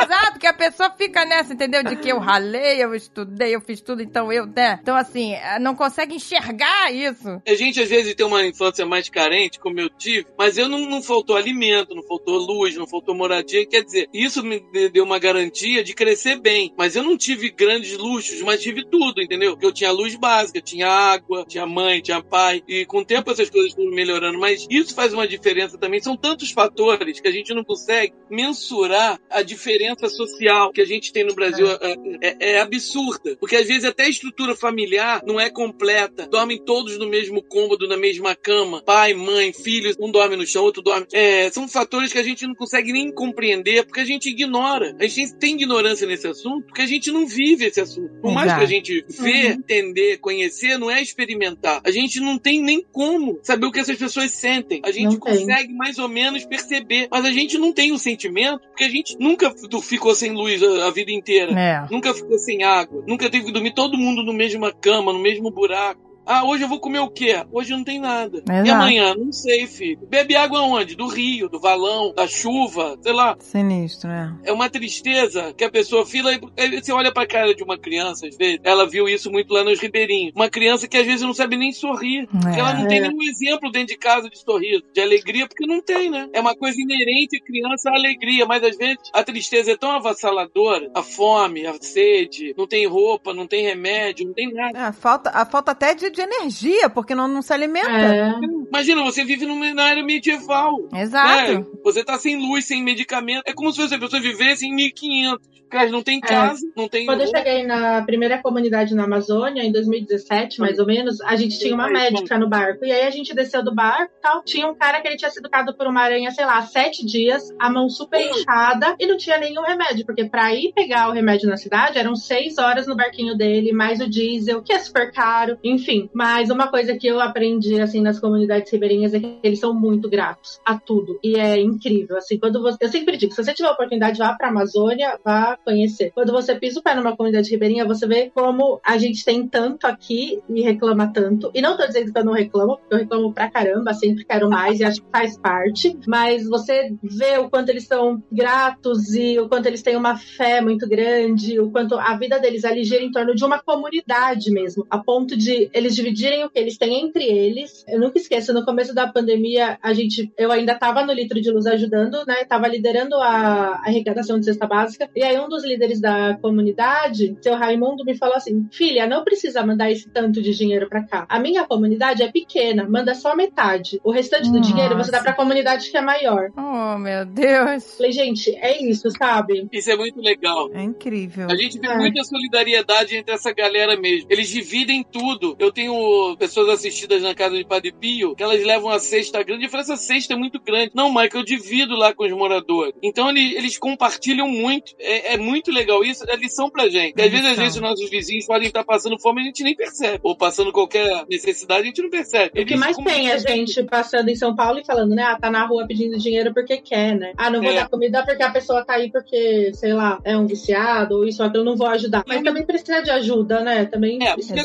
Exato, que a pessoa fica nessa, entendeu? De que eu ralei, eu estudei, eu fiz tudo, então eu, né? Então, assim, não consegue enxergar isso.
A gente às vezes tem uma infância mais carente, como eu tive, mas eu não, não faltou alimento, não faltou luz, não faltou moradia. Quer dizer, isso me de- deu uma garantia de crescer bem. Mas eu não tive grandes luxos, mas tive tudo, entendeu? Porque eu tinha luz básica, tinha água, tinha mãe, tinha pai. E com o tempo essas coisas foram melhorando. Mas isso faz uma diferença também. São tantos fatores que a gente não consegue mensurar a diferença social que a gente tem no Brasil. É, é- é absurda. Porque às vezes até a estrutura familiar não é completa. Dormem todos no mesmo cômodo, na mesma cama. Pai, mãe, filhos. Um dorme no chão, outro dorme. É, são fatores que a gente não consegue nem compreender porque a gente ignora. A gente tem ignorância nesse assunto porque a gente não vive esse assunto. Por mais
Exato.
que a gente vê, entender, conhecer, não é experimentar. A gente não tem nem como saber o que essas pessoas sentem. A gente
Não tem.
consegue mais ou menos perceber, mas a gente não tem o sentimento porque a gente nunca ficou sem luz a, a vida inteira.
É.
Nunca ficou sem água. Nunca teve que dormir todo mundo no mesma cama, no mesmo buraco. Ah, hoje eu vou comer o quê? Hoje não tem nada. E
Exato.
amanhã? Não sei, filho. Bebe água onde? Do rio, do valão, da chuva, sei lá.
Sinistro, né?
É uma tristeza que a pessoa fila e você olha pra cara de uma criança, às vezes. Ela viu isso muito lá nos ribeirinhos. Uma criança que às vezes não sabe nem sorrir. Porque ela não tem
É.
nenhum exemplo dentro de casa de sorriso, de alegria, porque não tem, né? É uma coisa inerente à criança a alegria, mas às vezes a tristeza é tão avassaladora, a fome, a sede, não tem roupa, não tem remédio, não tem nada.
É, a falta, a falta até de de energia, porque não, não se alimenta.
É.
Imagina, você vive numa, na área medieval.
Exato.
né? Você tá sem luz, sem medicamento. É como se as pessoas vivessem em 1500. Cara, não tem casa, não tem.
Quando eu cheguei na primeira comunidade na Amazônia, em 2017, mais ou menos, a gente tinha uma médica no barco. E aí a gente desceu do barco e tal. Tinha um cara que ele tinha sido picado por uma aranha, sei lá, sete dias, a mão super inchada e não tinha nenhum remédio. Porque pra ir pegar o remédio na cidade, eram seis horas no barquinho dele, mais o diesel, que é super caro, enfim. Mas uma coisa que eu aprendi, assim, nas comunidades ribeirinhas é que eles são muito gratos a tudo. E é incrível, assim, quando você... Eu sempre digo, se você tiver oportunidade, vá pra Amazônia, vá conhecer. Quando você pisa o pé numa comunidade ribeirinha, você vê como a gente tem tanto aqui e reclama tanto. E não tô dizendo que eu não reclamo, porque eu reclamo pra caramba, sempre quero mais e acho que faz parte. Mas você vê o quanto eles são gratos e o quanto eles têm uma fé muito grande, o quanto a vida deles ali gira em torno de uma comunidade mesmo, a ponto de eles dividirem o que eles têm entre eles. Eu nunca esqueço, no começo da pandemia, a gente, eu ainda tava no Litro de Luz ajudando, né? Tava liderando a arrecadação de cesta básica. E aí um dos líderes da comunidade, seu Raimundo, me falou assim: filha, não precisa mandar esse tanto de dinheiro pra cá. A minha comunidade é pequena, manda só metade. O restante do
Nossa.
dinheiro você dá pra comunidade que é maior.
Oh, meu Deus.
Falei, gente, é isso, sabe?
Isso é muito legal.
É incrível.
A gente vê
É.
muita solidariedade entre essa galera mesmo. Eles dividem tudo. Eu tenho pessoas assistidas na casa de Padre Pio que elas levam a cesta grande. Eu falei, essa cesta é muito grande. Não, Michael, eu divido lá com os moradores. Então eles, eles compartilham muito. É, é muito legal isso. É lição pra gente. E às vezes, às vezes, os nossos vizinhos podem estar passando fome e a gente nem percebe. Ou passando qualquer necessidade, a gente não percebe.
O que
Eles
mais tem é gente passando em São Paulo e falando, né? Ah, tá na rua pedindo dinheiro porque quer, né? Ah, não vou
É.
dar comida porque a pessoa tá aí porque, sei lá, é um viciado ou isso ou aquilo, não vou ajudar. Mas também precisa de ajuda, né? Também
É,
isso
porque
é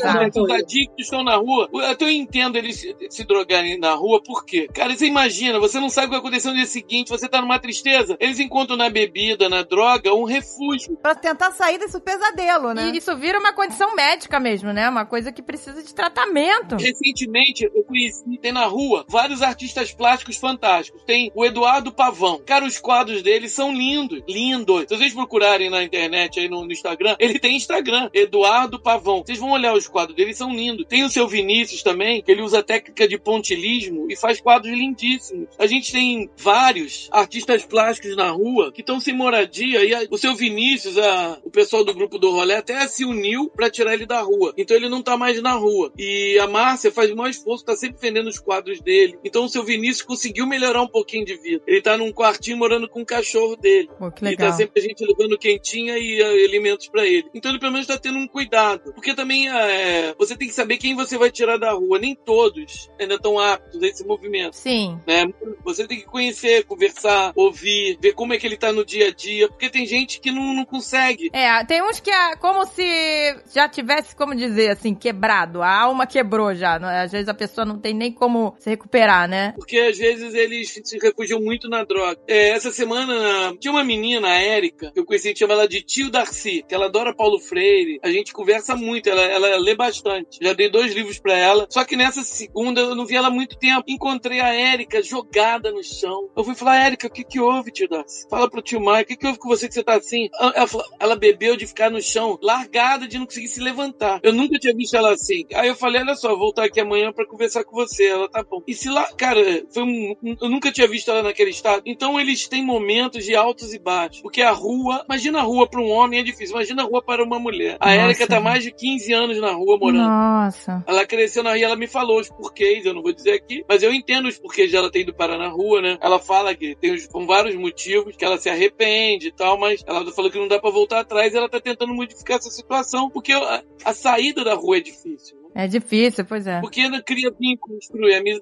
estão na rua. Eu até entendo eles se, drogarem na rua, por quê? Cara, você imagina, você não sabe o que vai acontecer no dia seguinte, você tá numa tristeza. Eles encontram na bebida, na droga, um refúgio.
Pra tentar sair desse pesadelo, né?
E isso vira uma condição médica mesmo, né? Uma coisa que precisa de tratamento.
Recentemente, eu conheci, tem na rua, vários artistas plásticos fantásticos. Tem o Eduardo Pavão. Cara, os quadros dele são lindos, lindos. Se vocês procurarem na internet, aí no, no Instagram, ele tem Instagram, Eduardo Pavão. Vocês vão olhar os quadros dele, são lindos. Tem o seu Vinícius também, que ele usa a técnica de pontilismo e faz quadros lindíssimos. A gente tem vários artistas plásticos na rua que estão sem moradia e a- o seu Vinícius, a- o pessoal do grupo do Rolê até se uniu pra tirar ele da rua. Então ele não tá mais na rua. E a Márcia faz o maior esforço, tá sempre vendendo os quadros dele. Então o seu Vinícius conseguiu melhorar um pouquinho de vida. Ele tá num quartinho morando com o cachorro dele.
Pô, que
E
legal.
tá sempre a gente levando quentinha e eh, alimentos pra ele. Então ele pelo menos tá tendo um cuidado. Porque também é, você tem que saber quem você vai tirar da rua. Nem todos ainda estão aptos a esse movimento.
Sim.
Né? Você tem que conhecer, conversar, ouvir, ver como é que ele tá no dia a dia. Porque tem gente que não, não consegue.
É, tem uns que é como se já tivesse, como dizer assim, quebrado. A alma quebrou já. é? Às vezes a pessoa não tem nem como se recuperar, né?
Porque às vezes eles se refugiam muito na droga. É, essa semana tinha uma menina, a Érica, que eu conheci, chama ela de Tio Darcy, que ela adora Paulo Freire. A gente conversa muito, ela, ela lê bastante. Já dei dois livros pra ela. Só que nessa segunda eu não vi ela há muito tempo. Encontrei a Érica jogada no chão. Eu fui falar, Érica, o que que houve, tio Darcy? Fala pro tio Maio, o que que houve com você que você tá assim? Ela, falou- ela bebeu de ficar no chão, largada, de não conseguir se levantar. Eu nunca tinha visto ela assim. Aí eu falei, olha só, vou voltar aqui amanhã pra conversar com você. Ela tá bom. E se lá, cara, foi um, eu nunca tinha visto ela naquele estado. Então eles têm momentos de altos e baixos. Porque a rua, imagina a rua pra um homem é difícil, imagina a rua para uma mulher. A. Érica tá mais de 15 anos na rua morando.
Nossa.
Ela cresceu na rua ela me falou os porquês, eu não vou dizer aqui, mas eu entendo os porquês de ela ter ido parar na rua, né? Ela fala que tem os, com vários motivos, que ela se arrepende e tal, mas ela falou que não dá pra voltar atrás e ela tá tentando modificar essa situação, porque a, a saída da rua é difícil. Né?
É difícil, pois é.
Porque ela cria vínculos,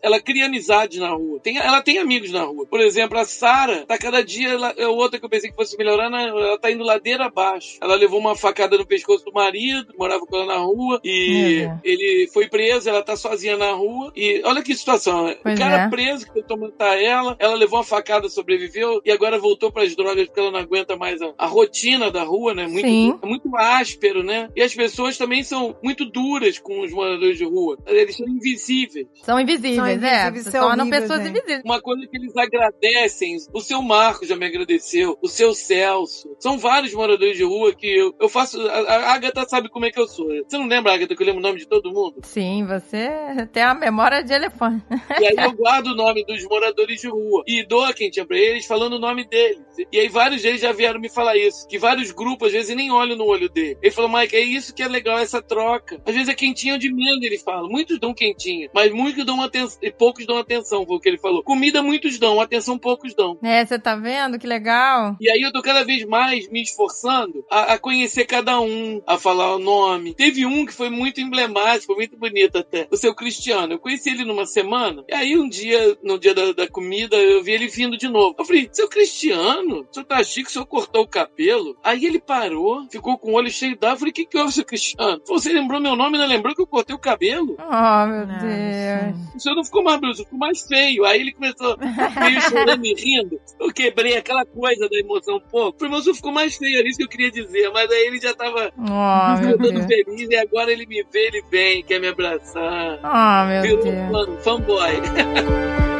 ela cria amizades na rua. Tem, ela tem amigos na rua. Por exemplo, a Sara, tá cada dia, ela, é outra que eu pensei que fosse melhorar, na- ela tá indo ladeira abaixo. Ela levou uma facada no pescoço do marido, morava com ela na rua, e
Meu Deus.
ele foi preso, ela tá sozinha na rua. E olha que situação.
Pois
o cara
é.
preso que tentou matar ela, ela levou uma facada, sobreviveu, e agora voltou pras drogas porque ela não aguenta mais a, a rotina da rua, né? Muito,
Sim.
é muito áspero, né? E as pessoas também são muito duras com os moradores de rua. Eles são invisíveis.
São invisíveis,
São
é.
invisíveis,
Se
é
tornam
horrível,
pessoas
gente.
invisíveis.
Uma coisa que eles agradecem, o seu Marco já me agradeceu, o seu Celso. São vários moradores de rua que eu, eu faço. A, a Agatha sabe como é que eu sou. Você não lembra, Agatha, que eu lembro o nome de todo mundo?
Sim, você tem a memória de elefante.
E aí eu guardo o nome dos moradores de rua e dou a quem tinha pra eles falando o nome deles. E aí vários deles já vieram me falar isso. Que vários grupos, às vezes, nem olham no olho dele. Ele falou, Mike, é isso que é legal, essa troca. Às vezes é quentinho de menos, ele fala. Muitos dão quentinha, mas muitos dão atenção, e poucos dão atenção, foi o que ele falou. Comida muitos dão, atenção poucos dão.
É, você tá vendo? Que legal.
E aí eu tô cada vez mais me esforçando a, a conhecer cada um, a falar o nome. Teve um que foi muito emblemático, muito bonito até. O seu Cristiano. Eu conheci ele numa semana. E aí um dia, no dia da, da comida, eu vi ele vindo de novo. Eu falei, seu Cristiano, o senhor tá chique, o senhor cortou o cabelo? Aí ele parou, ficou com o olho cheio d'água. Eu falei, o que que houve, seu Cristiano? Você lembrou meu nome, não lembrou que eu cortei o cabelo?
Oh, meu
Nossa.
Deus.
O senhor não ficou mais bruto, ficou mais feio. Aí ele começou meio chorando e rindo. Eu quebrei aquela coisa da emoção um pouco. Falei, mas o senhor ficou mais feio, era isso que eu queria dizer. Mas aí ele já tava
Oh,
todo feliz e agora ele me vê, ele vem, quer me abraçar.
Oh, meu
Virou
Deus.
um fã- fanboy.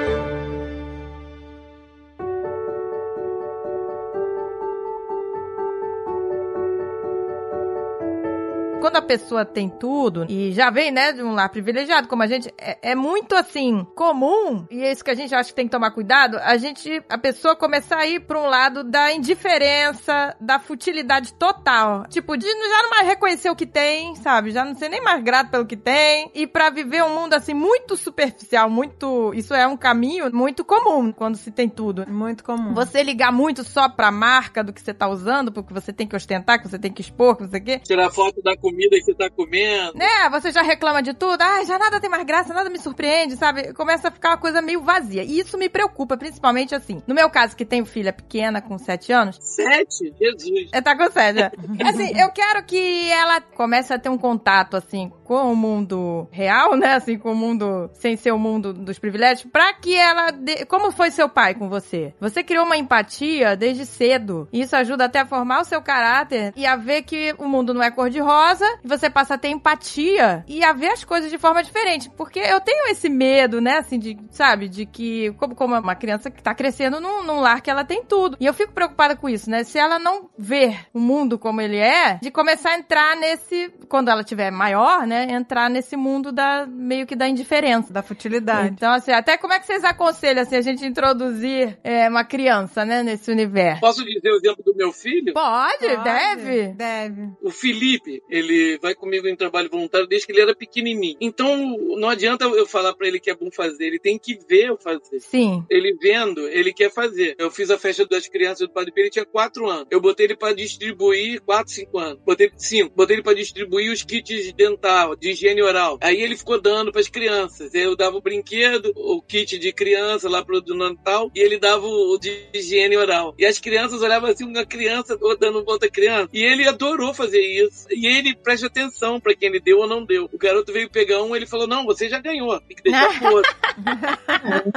Quando a pessoa tem tudo e já vem, né, de um lar privilegiado, como a gente, é, é muito assim, comum, e é isso que a gente acha que tem que tomar cuidado, a gente, a pessoa começar a ir pra um lado da indiferença, da futilidade total. Tipo, de já não mais reconhecer o que tem, sabe? Já não ser nem mais grato pelo que tem. E pra viver um mundo assim, muito superficial, muito. Isso é um caminho muito comum quando se tem tudo.
Muito comum.
Você ligar muito só pra marca do que você tá usando, porque você tem que ostentar, que você tem que expor, que o quê.
Tirar foto da comida que você tá comendo.
Né, você já reclama de tudo, ah, já nada tem mais graça, nada me surpreende, sabe? Começa a ficar uma coisa meio vazia. E isso me preocupa, principalmente assim. No meu caso, que tenho filha pequena com 7 anos,
Sete? Jesus.
é, tá com sede. é. Assim, eu quero que ela comece a ter um contato, assim, com o mundo real, né? Assim, com o mundo sem ser o mundo dos privilégios, pra que ela. dê- Como foi seu pai com você? Você criou uma empatia desde cedo. E isso ajuda até a formar o seu caráter e a ver que o mundo não é cor-de-rosa. E você passa a ter empatia e a ver as coisas de forma diferente. Porque eu tenho esse medo, né? Assim, de, sabe, de que, como, como uma criança que tá crescendo num, num lar que ela tem tudo. E eu fico preocupada com isso, né? Se ela não ver o mundo como ele é, de começar a entrar nesse, quando ela tiver maior, né? Entrar nesse mundo da, meio que da indiferença.
Da futilidade.
Então, assim, até como é que vocês aconselham, assim, a gente introduzir é, uma criança, né, nesse universo?
Posso dizer o exemplo do meu filho?
Pode,
Pode,
deve.
Deve.
O Felipe, ele vai comigo em trabalho voluntário desde que ele era pequenininho. Então, não adianta eu falar pra ele que é bom fazer, ele tem que ver eu fazer.
Sim.
Ele vendo, ele quer fazer. Eu fiz a festa das crianças do Padre Pedro, ele tinha 4 anos. Eu botei ele pra distribuir 4, 5 anos. Botei 5. Botei ele pra distribuir os kits dental, de higiene oral. Aí ele ficou dando pras crianças. Eu dava o brinquedo, o kit de criança lá pro Natal, e ele dava o de higiene oral. E as crianças olhavam assim, uma criança dando outra criança. E ele adorou fazer isso. E ele presta atenção pra quem ele deu ou não deu. O garoto veio pegar um, ele falou: Não, você já ganhou, tem que deixar pro outro.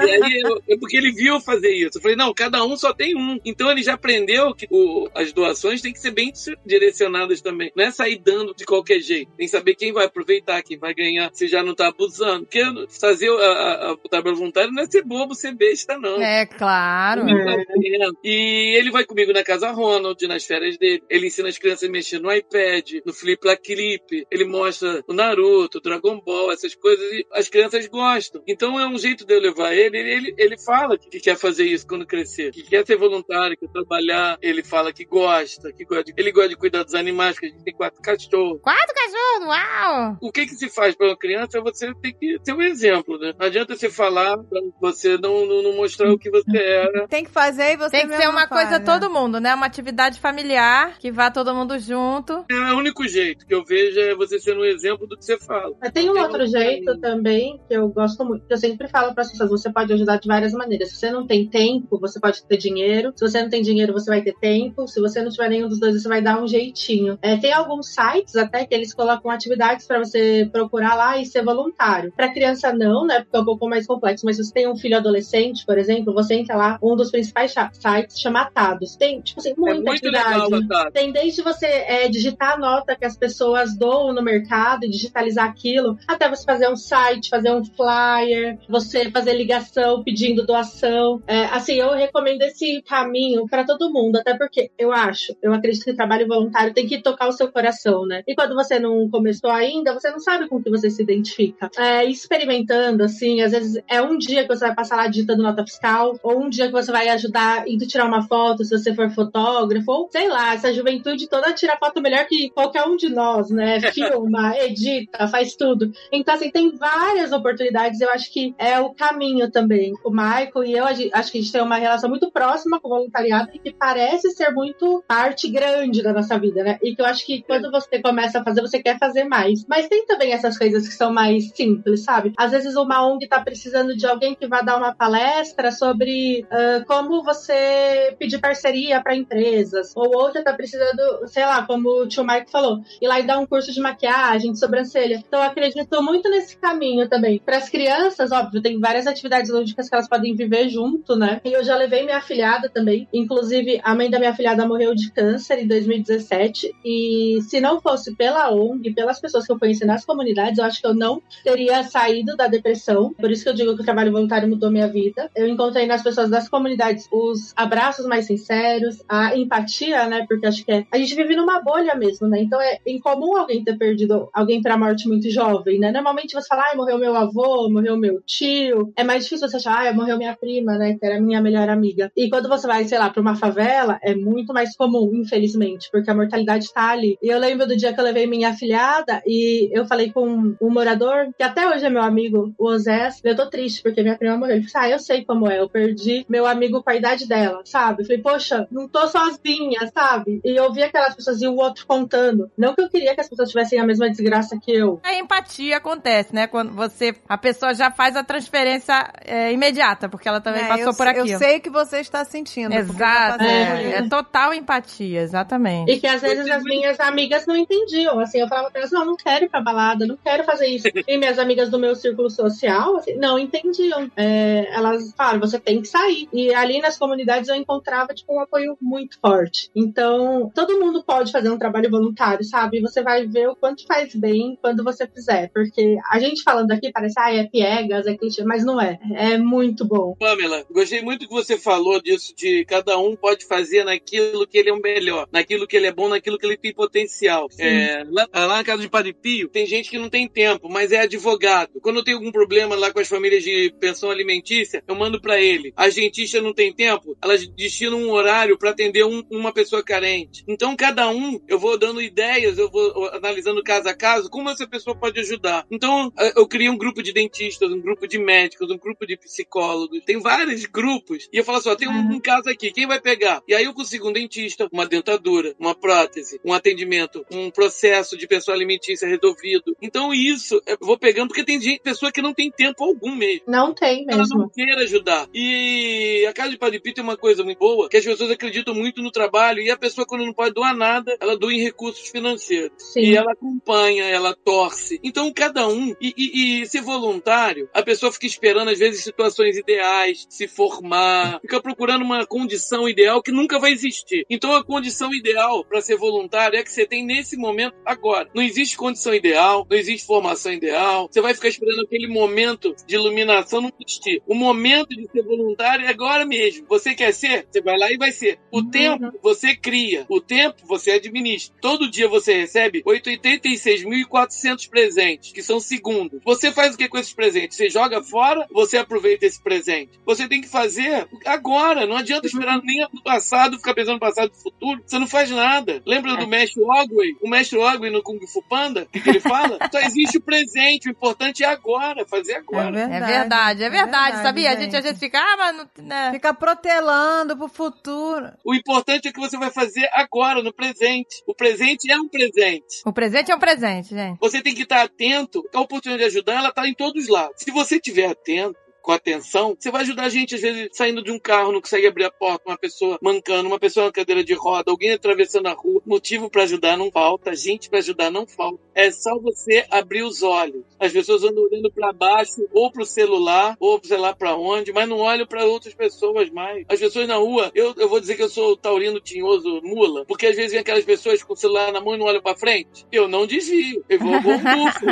E aí, eu- é porque ele viu fazer isso. Eu falei, não, cada um só tem um. Então ele já aprendeu que o- as doações têm que ser bem direcionadas também. Não é sair dando de qualquer jeito. Tem que saber quem vai aproveitar, quem vai ganhar, se já não tá abusando. Porque fazer a- a- a- o trabalho voluntário não é ser bobo, ser besta, não.
É, claro.
Vendo. E ele vai comigo na casa Ronald, nas férias dele. Ele ensina as crianças a mexer no iPad, no Flip La Clip. Ele mostra o Naruto, o Dragon Ball, essas coisas. E as crianças gostam. Então é um jeito de eu levar ele. Ele, ele, ele fala que quer fazer isso quando crescer. Que quer ser voluntário, quer trabalhar. Ele fala que gosta. Que gosta de- ele gosta de cuidar dos animais, porque a gente tem quatro cachorros.
Quatro cachorros, uau!
O que que se faz para uma criança? Você tem que ter um exemplo, né? Não adianta você falar, pra você não, não, não mostrar o que você era.
Tem que fazer e você
Tem que ser uma
faz,
coisa
né?
todo mundo, né? Uma atividade familiar que vá todo mundo junto.
É o único jeito que eu vejo é você ser um exemplo do que você fala.
Mas tem um
Tem
outro
um-
jeito também que eu gosto muito, que eu sempre falo para as pessoas, você pode ajudar de várias maneiras. Se você não tem tempo, você pode ter dinheiro. Se você não tem dinheiro, você vai ter tempo. Se você não tiver nenhum dos dois, você vai dar um jeitinho. É, tem alguns sites até que eles colocam atividades para você procurar lá e ser voluntário. Para criança não, né? Porque é um pouco mais complexo, mas se você tem um filho adolescente, por exemplo, você entra lá, um dos principais sites chama Atados. Tem, tipo assim, muita
é
atividade.
legal.
Tem desde você é, digitar a nota que as pessoas doam no mercado e digitalizar aquilo, até você fazer um site, fazer um flyer, você fazer ligação pedindo doação. É, assim, eu recomendo esse caminho para todo mundo, até porque eu acho, eu acredito que trabalho voluntário tem que tocar o seu coração, né? E quando você não começou ainda, você não sabe com que você se identifica. É, experimentando, assim, às vezes é um dia que você vai passar lá digitando nota fiscal, ou um dia que você vai ajudar indo tirar uma foto se você for fotógrafo, ou sei lá, essa juventude toda tira foto melhor que qualquer um de nós, né? Filma, edita, faz tudo. Então, assim, tem várias oportunidades, eu acho que é o caminho também. O Michael e eu, acho que a gente tem uma relação muito próxima com o voluntariado e que parece ser muito parte grande da nossa vida, né? E que eu acho que quando você começa a fazer, você quer fazer mais. Mas tem também essas coisas que são mais simples, sabe? Às vezes uma ONG tá precisando de alguém que vá dar uma palestra sobre ah, como você pedir parceria para empresas. Ou outra tá precisando, sei lá, como o tio Mike falou, ir lá e dar um curso de maquiagem, de sobrancelha. Então eu acredito muito nesse caminho também. Para as crianças, óbvio, tem várias atividades lúdicas que elas podem viver junto, né? E eu já levei minha afilhada também. Inclusive, a mãe da minha afilhada morreu de câncer em 2017. E se não fosse pela ONG, pelas pessoas que eu conheci nas comunidades, eu acho que eu não teria saído da depressão. Por isso que eu digo que o trabalho voluntário mudou minha vida. Eu encontrei nas pessoas das comunidades os abraços mais sinceros, a empatia, né? Porque acho que é, a gente vive numa bolha mesmo, né? Então é incomum alguém ter perdido alguém pra morte muito jovem, né? Normalmente você fala, ai, morreu meu avô, morreu meu tio. É mais difícil você achar, ai, morreu minha prima, né? Que era minha melhor amiga. E quando você vai, sei lá, pra uma favela, é muito mais comum, infelizmente, porque a mortalidade tá ali. E eu lembro do dia que eu levei minha afilhada e eu falei com um morador, que até hoje é meu amigo, o Osés. Eu tô triste porque minha prima morreu. Ele falou, ah, eu sei como é, eu perdi meu amigo com a idade dela, sabe? Eu falei, poxa, não tô sozinha, sabe? E eu vi aquelas pessoas e o outro contando. Não que eu queria que as pessoas tivessem a mesma desgraça que eu.
A empatia acontece, né? Quando você. A pessoa já faz a transferência é, imediata, porque ela também
É,
passou
eu,
por aquilo.
Eu sei o que você está sentindo.
Exato. É, é total empatia, exatamente.
E que às vezes as minhas amigas não entendiam. Assim, eu falava pra elas, não, não quero ir pra balada, não quero fazer isso. E minhas amigas do meu círculo social, assim, não entendiam. É, elas falaram, você tem que sair. E ali nas comunidades eu encontrava, tipo, um apoio muito forte. Então, todo mundo pode fazer um trabalho voluntário, sabe? E você vai ver o quanto faz bem quando você fizer. Porque a gente falando aqui parece, ah, é piegas, é clichê, mas não é. É muito bom.
Pamela, gostei muito que você falou disso, de cada um pode fazer naquilo que ele é o melhor, naquilo que ele é bom, naquilo que ele tem potencial. É, lá, lá na casa de Padre Pio, tem gente que não tem tempo, mas é advogado. Quando eu tenho algum problema lá com as famílias de pensão alimentícia, eu mando pra ele. As dentistas não tem tempo, elas destinam um horário pra atender um- uma pessoa carente. Então, cada um, eu vou dando ideias, eu vou analisando caso a caso, como essa pessoa pode ajudar. Então, eu criei um grupo de dentistas, um grupo de médicos, um grupo de psicólogos. Tem vários grupos. E eu falo assim, ó, tem um, um caso aqui, quem vai pegar? E aí eu consigo um dentista, uma dentadura, uma prótese, um atendimento, um processo de pessoa alimentícia resolvido. Então, isso, eu vou pegando, porque tem gente, pessoa que não tem tempo algum mesmo
Não tem
ela não
mesmo.
queira ajudar. E a Casa de Padre Pio tem uma coisa muito boa, que as pessoas acreditam muito no trabalho e a pessoa, quando não pode doar nada, ela doa em recursos financeiros.
Sim.
E ela acompanha, ela torce. Então, cada um, e, e, e ser voluntário, a pessoa fica esperando, às vezes, situações ideais, se formar, fica procurando uma condição ideal que nunca vai existir. Então, a condição ideal para ser voluntário é que você tem nesse momento agora. Não existe condição ideal, não existe formação ideal. Você vai ficar esperando aquele momento de iluminação não existir. O momento de ser voluntário é agora mesmo. Você quer ser? Você vai lá e vai ser. O tempo você cria. O tempo você administra. Todo dia você recebe 86.400 presentes, que são segundos. Você faz o que com esses presentes? Você joga fora, você aproveita esse presente. Você tem que fazer agora. Não adianta esperar nem no passado, ficar pensando no passado e no futuro. Você não faz nada. Lembra do mestre Ogway? O mestre Ogway no Kung Fu Panda? O que, que ele fala? Só existe o presente. O importante é agora. Fazer agora.
É verdade, é verdade, sabia? A gente às vezes fica, ah, mas não, né?
Fica protelando pro futuro.
O importante é que você vai fazer agora, no presente. O presente é um presente.
O presente é um presente, gente.
Você tem que estar atento. A oportunidade de ajudar, ela está em todos os lados. Se você estiver atento, com atenção, você vai ajudar a gente, às vezes, saindo de um carro, não consegue abrir a porta, uma pessoa mancando, uma pessoa na cadeira de roda, alguém atravessando a rua. Motivo para ajudar não falta, gente para ajudar não falta. É só você abrir os olhos. As pessoas andam olhando para baixo, ou pro celular, ou sei lá para onde, mas não olham para outras pessoas mais. As pessoas na rua, eu, eu vou dizer que eu sou taurino tinhoso mula, porque às vezes vem aquelas pessoas com o celular na mão e não olham para frente. Eu não desvio, eu vou, vou um bufo.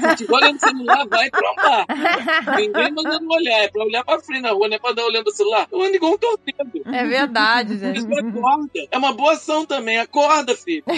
Se estiver olhando o celular, vai trombar. Ninguém mandando olhar, é pra olhar pra frente na rua, não é pra andar olhando o celular. Eu ando igual um torpedo.
É verdade, gente.
Isso acorda. É uma boa ação também. Acorda, filho.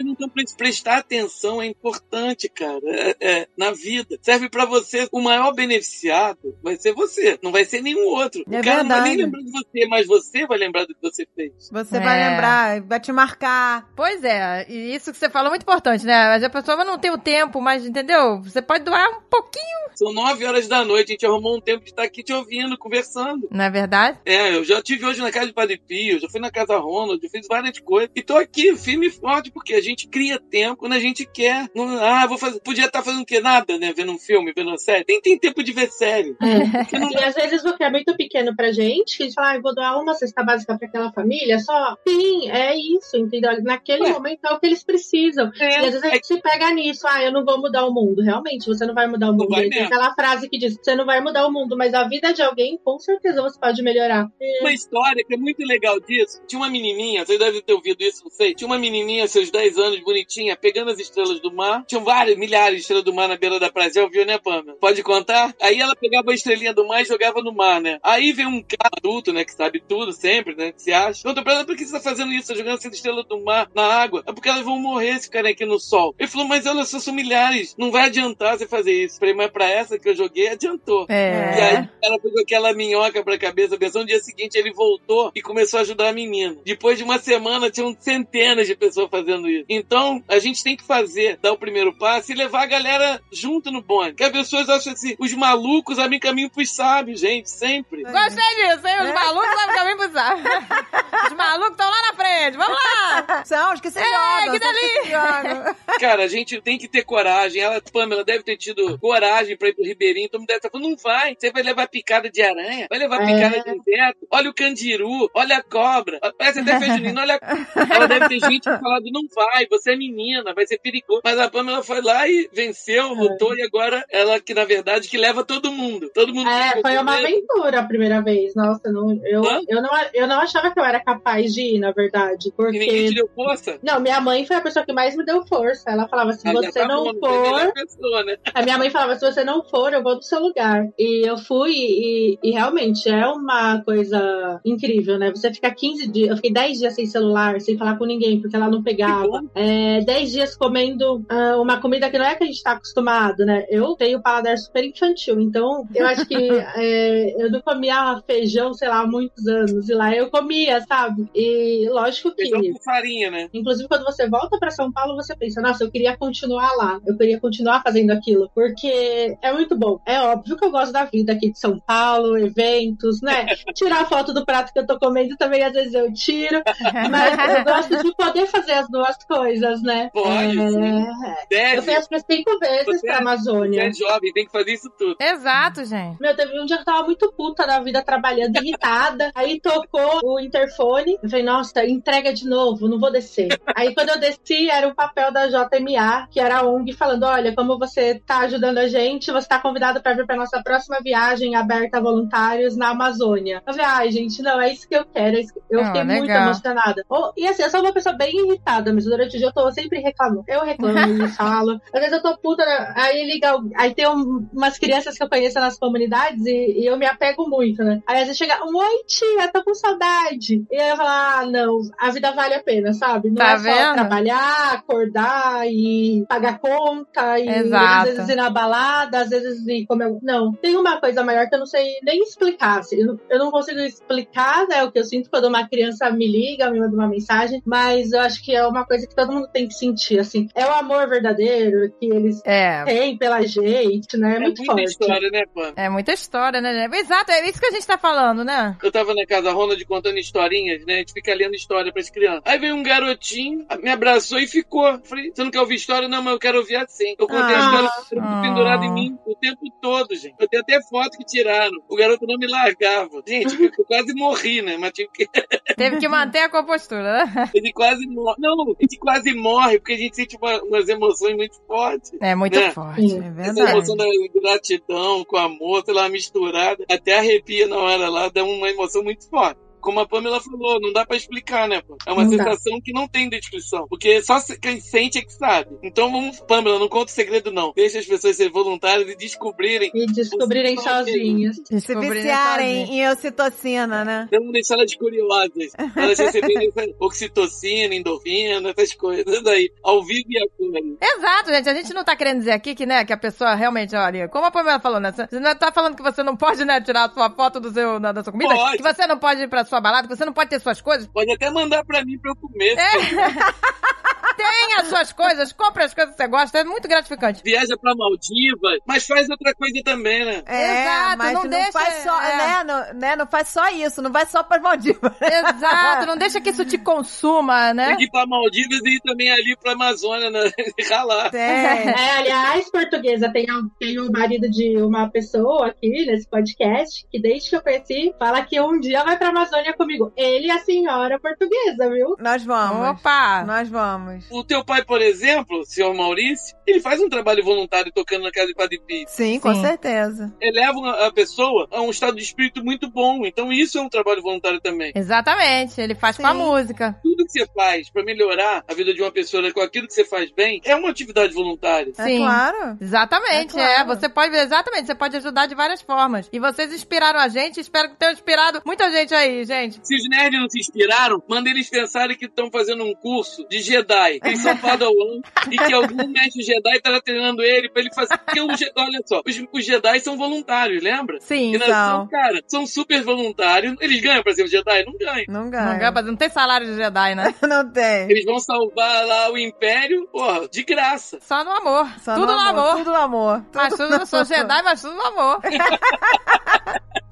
Então, prestar atenção é importante, cara. É, é, na vida. Serve pra você. O maior beneficiado vai ser você. Não vai ser nenhum outro.
É
o cara não vai nem
verdade.
lembrar de você, mas você vai lembrar do que você fez.
Você
É.
vai lembrar, vai te marcar.
Pois é, e isso que você falou é muito importante, né? Mas a pessoa não tem o tempo, mas entendeu? Você pode doar um pouquinho,
São nove horas da noite. A gente arrumou um tempo de estar aqui te ouvindo, conversando.
não é verdade?
É, eu já tive hoje na casa de Padre Pio, já fui na casa Ronald, eu fiz várias coisas. E tô aqui, firme e forte, porque a gente cria tempo quando a gente quer. Não, ah, vou fazer. Podia estar fazendo o quê? Nada, né? Vendo um filme, vendo uma série. Nem tem tempo de ver série. Porque não
E às vezes o que é muito pequeno pra gente, que a gente fala, ah, eu vou doar uma cesta básica pra aquela família só. Sim, é isso, entendeu? Naquele
Ué.
momento é o que eles precisam.
é,
E às vezes a gente se pega nisso, ah, eu não vou mudar o mundo. Realmente, você não vai mudar o mundo. tem aquela frase que diz, você não vai mudar o mundo, mas a vida de alguém, com certeza você pode melhorar.
uma história que é muito legal disso. Tinha uma menininha, vocês devem ter ouvido isso, não sei. Tinha uma menininha, seus 10 anos, bonitinha, pegando as estrelas do mar. Tinham várias, milhares de estrelas do mar na beira da praia. Já ouviu, né, Pamela? Pode contar? Aí ela pegava a estrelinha do mar e jogava no mar, né? Aí vem um cara adulto, né, que sabe tudo sempre, né, que se acha. Perguntou pra ela, por que você tá fazendo isso? Tá jogando essas estrelas do mar na água? É porque elas vão morrer se ficarem aqui no sol. Ele falou, mas elas só são milhares. Não vai adiantar você fazer isso. Falei, mas pra essa que eu joguei, adiantou. E
É.
aí ela pegou aquela minhoca pra cabeça, pensou no dia seguinte ele voltou e começou a ajudar a menina. Depois de uma semana tinham centenas de pessoas fazendo isso. Então a gente tem que fazer, dar o primeiro passo e levar a galera junto no bonde. Que as pessoas acham assim, os malucos abrem caminho pros sábios, gente, sempre.
Gostei disso, hein? Os malucos vão caminho pro saco. Os malucos estão lá na frente, vamos lá!
São os que se
É,
jogam.
que
jogam.
Cara, a gente tem que ter coragem. Ela, Pamela, deve ter tido coragem pra ir pro Ribeirinho. Mundo deve estar falando, não vai. Você vai levar picada de aranha, vai levar
É.
picada de inseto. Olha o candiru, olha a cobra. Parece até feijunino, olha a... Ela deve ter gente que falado, não vai, você é menina, vai ser perigoso. Mas a Pamela foi lá e venceu, lutou, e agora ela que, na verdade, que leva todo mundo. Todo mundo
É, foi uma aventura a primeira vez. Nossa, não, eu,
Hã?
eu, não, eu não achava que eu era capaz de ir, na verdade.
E ninguém
Porque.
te deu força.
Não, minha mãe foi a pessoa que mais me deu força. Ela falava: se
Ah,
você
tá
não
bom,
for.
pessoa, né?
A minha mãe falava: se você não for, eu vou do seu lugar. E eu fui, e, e realmente é uma coisa incrível, né? Você fica 15 dias. Eu fiquei 10 dias sem celular, sem falar com ninguém, porque ela não pegava. É, 10 dias comendo ah, uma comida que não é que a gente tá acostumado, né? Eu tenho paladar super infantil, então eu acho que é, eu não comia feijão, sei lá, há muitos anos. E lá eu comia, sabe? E lógico que.
Feijão com farinha, né?
Inclusive, quando você volta pra São Paulo, você pensa, nossa, eu queria continuar lá, eu queria continuar fazendo aquilo, porque é muito bom. É óbvio que eu gosto da vida aqui de São Paulo, eventos, né? Tirar foto do prato que eu tô comendo também, às vezes eu tiro, mas eu gosto de poder fazer as duas coisas, né?
Pode, sim.
É, eu fui acho que cinco vezes
Você
pra
é- Você
Amazônia.
é jovem, tem que fazer isso tudo.
Exato, gente.
Meu, teve um dia que eu tava muito puta da vida trabalhando, irritada. Aí tocou o interfone. Eu falei, nossa, entrega de novo, não vou descer. Aí quando eu desci, era o papel da JMA, que era a ONG, falando: olha, como você tá ajudando a gente, você tá convidado pra vir pra nossa próxima viagem aberta a voluntários na Amazônia. Eu falei, ai, gente, não, é isso que eu quero. é que- Eu
Ah,
fiquei muito
legal.
emocionada. Oh, e assim, eu sou uma pessoa bem irritada, mas durante o dia eu tô sempre reclamando. Eu reclamo, e falo. Às vezes eu tô puta, né? aí liga. Aí tem um- umas crianças que eu conheço nas comunidades e, e eu me apego muito, né? Aí às vezes chega, oi tia, tô com saudade. E aí eu falo, ah, não, a vida vale a pena, sabe? Não
Tá
é só
vendo?
trabalhar, acordar e pagar conta e
Exato.
às vezes ir na balada, às vezes ir comer. Não, tem uma coisa maior que eu não sei nem explicar. assim, eu, não- eu não consigo explicar né, o que eu sinto quando uma criança me liga, me manda uma mensagem, mas eu acho que é uma coisa que todo mundo tem que sentir, assim. É o amor verdadeiro que eles
É.
têm pela gente, né? É,
É
muito
muita
forte.
história, né, Pam?
É muita história, né? Exato, é isso que a gente tá falando, né?
Eu tava na casa Ronald contando historinhas, né? A gente fica lendo história pras crianças. Aí veio um garotinho, me abraçou e ficou. Falei, você não quer ouvir história? Não, mas eu quero ouvir assim. Eu contei
Ah.
a história
Ah.
pendurado em mim o tempo todo, gente. Eu tenho até foto que tiraram. O garoto não me largava. Gente, eu quase morri, né? Mas tive que.
Teve que manter a compostura, né?
Ele quase morre. Não, gente quase morre, porque a gente sente uma- umas emoções muito fortes.
É muito
Né?
forte,
É
é
Essa
verdade.
emoção da gratidão com amor, sei lá, misturada. Até arrepia na hora lá, dá uma emoção muito forte. Como a Pamela falou, não dá pra explicar, né? pô? É uma
Não dá.
sensação que não tem descrição. Porque só se- quem sente é que sabe. Então vamos, Pamela, não conta o segredo, não. Deixa as pessoas serem voluntárias e descobrirem.
E descobrirem
Sozinho.
sozinhas.
Se
Descobrirem
viciarem em ocitocina, né?
Vamos deixar elas curiosas. Elas receberem essa oxitocina, endorfina, essas coisas daí. Ao vivo e a cores.
Exato, gente. A gente não tá querendo dizer aqui que, né, que a pessoa realmente, olha, como a Pamela falou, né? Você não tá falando que você não pode, né, tirar a sua foto do seu, da, da sua comida?
Pode.
Que você não pode ir pra sua balada, que você não pode ter suas coisas.
Pode até mandar pra mim pra eu comer.
Tenha as suas coisas, compre as coisas que você gosta. É muito gratificante.
Viaja pra Maldivas, mas faz outra coisa também, né?
É,
Exato,
mas
não
não,
deixa-
faz só,
é.
né, não, né? Não faz só isso, não vai só para Maldivas.
Exato, não deixa que isso te consuma, né?
Tem que ir pra Maldivas e ir também ali pra Amazônia, né? ralar.
Tem.
É, aliás, portuguesa, tem, um- tem o marido de uma pessoa aqui nesse podcast que desde que eu conheci fala que um dia vai pra Amazônia comigo. Ele e a senhora portuguesa, viu?
Nós vamos.
Opa!
Nós vamos.
O teu pai, por exemplo, senhor Maurício, ele faz um trabalho voluntário tocando na casa de Padre Pio.
Sim, com
Sim.
certeza.
Eleva a pessoa a um estado de espírito muito bom. Então isso é um trabalho voluntário também.
Exatamente, ele faz com a
Sim.
música.
Tudo que você faz pra melhorar a vida de uma pessoa com aquilo que você faz bem é uma atividade voluntária.
É
Sim.
claro.
Exatamente,
É
é,
claro.
Você pode, exatamente, você pode ajudar de várias formas. E vocês inspiraram a gente, espero que tenham inspirado muita gente aí, gente.
Se os nerds não se inspiraram, manda eles pensarem que estão fazendo um curso de Jedi. Eles são Padawan e que algum mestre Jedi tá treinando ele pra ele fazer. Porque o Je- olha só, os, os Jedi são voluntários, lembra?
Sim,
E
são.
somos, cara, são super voluntários. Eles ganham pra ser um Jedi? Não ganham.
Não
Não,
ganha.
não tem salário de Jedi, né?
Não tem.
Eles vão salvar lá o Império, porra, de graça.
Só no amor.
Só
tudo no amor.
Tudo no amor.
Mas
Tudo
tudo, eu sou Jedi, mas tudo no amor.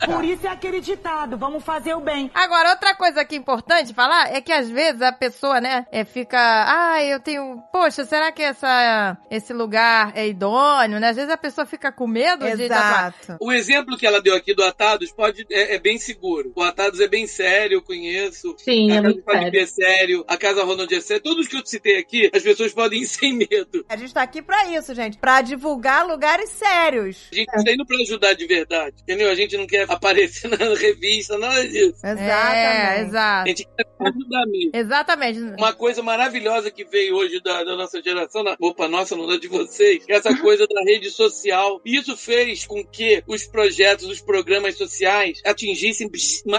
Por isso é aquele ditado, vamos fazer o bem.
Agora, outra coisa que é importante falar é que às vezes a pessoa, né, é, fica, ah, eu tenho, poxa, será que essa, esse lugar é idôneo, né? Às vezes a pessoa fica com medo de tatuar.
Exato.
O exemplo que ela deu aqui do Atados pode, é, é bem seguro. O Atados é bem sério, eu conheço.
Sim,
a
é muito sério.
É sério, a Casa Ronald é sério. Todos que eu citei aqui, as pessoas podem ir sem medo.
A gente tá aqui pra isso, gente. Pra divulgar lugares sérios.
A gente está indo pra ajudar de verdade, entendeu? A gente não quer aparecer na revista, nada disso.
É,
Exatamente.
A
exato.
gente quer ajudar mesmo.
Exatamente.
Uma coisa maravilhosa que veio hoje da, da nossa geração, na, opa, nossa, não da de vocês, é essa coisa da rede social. E isso fez com que os projetos, os programas sociais atingissem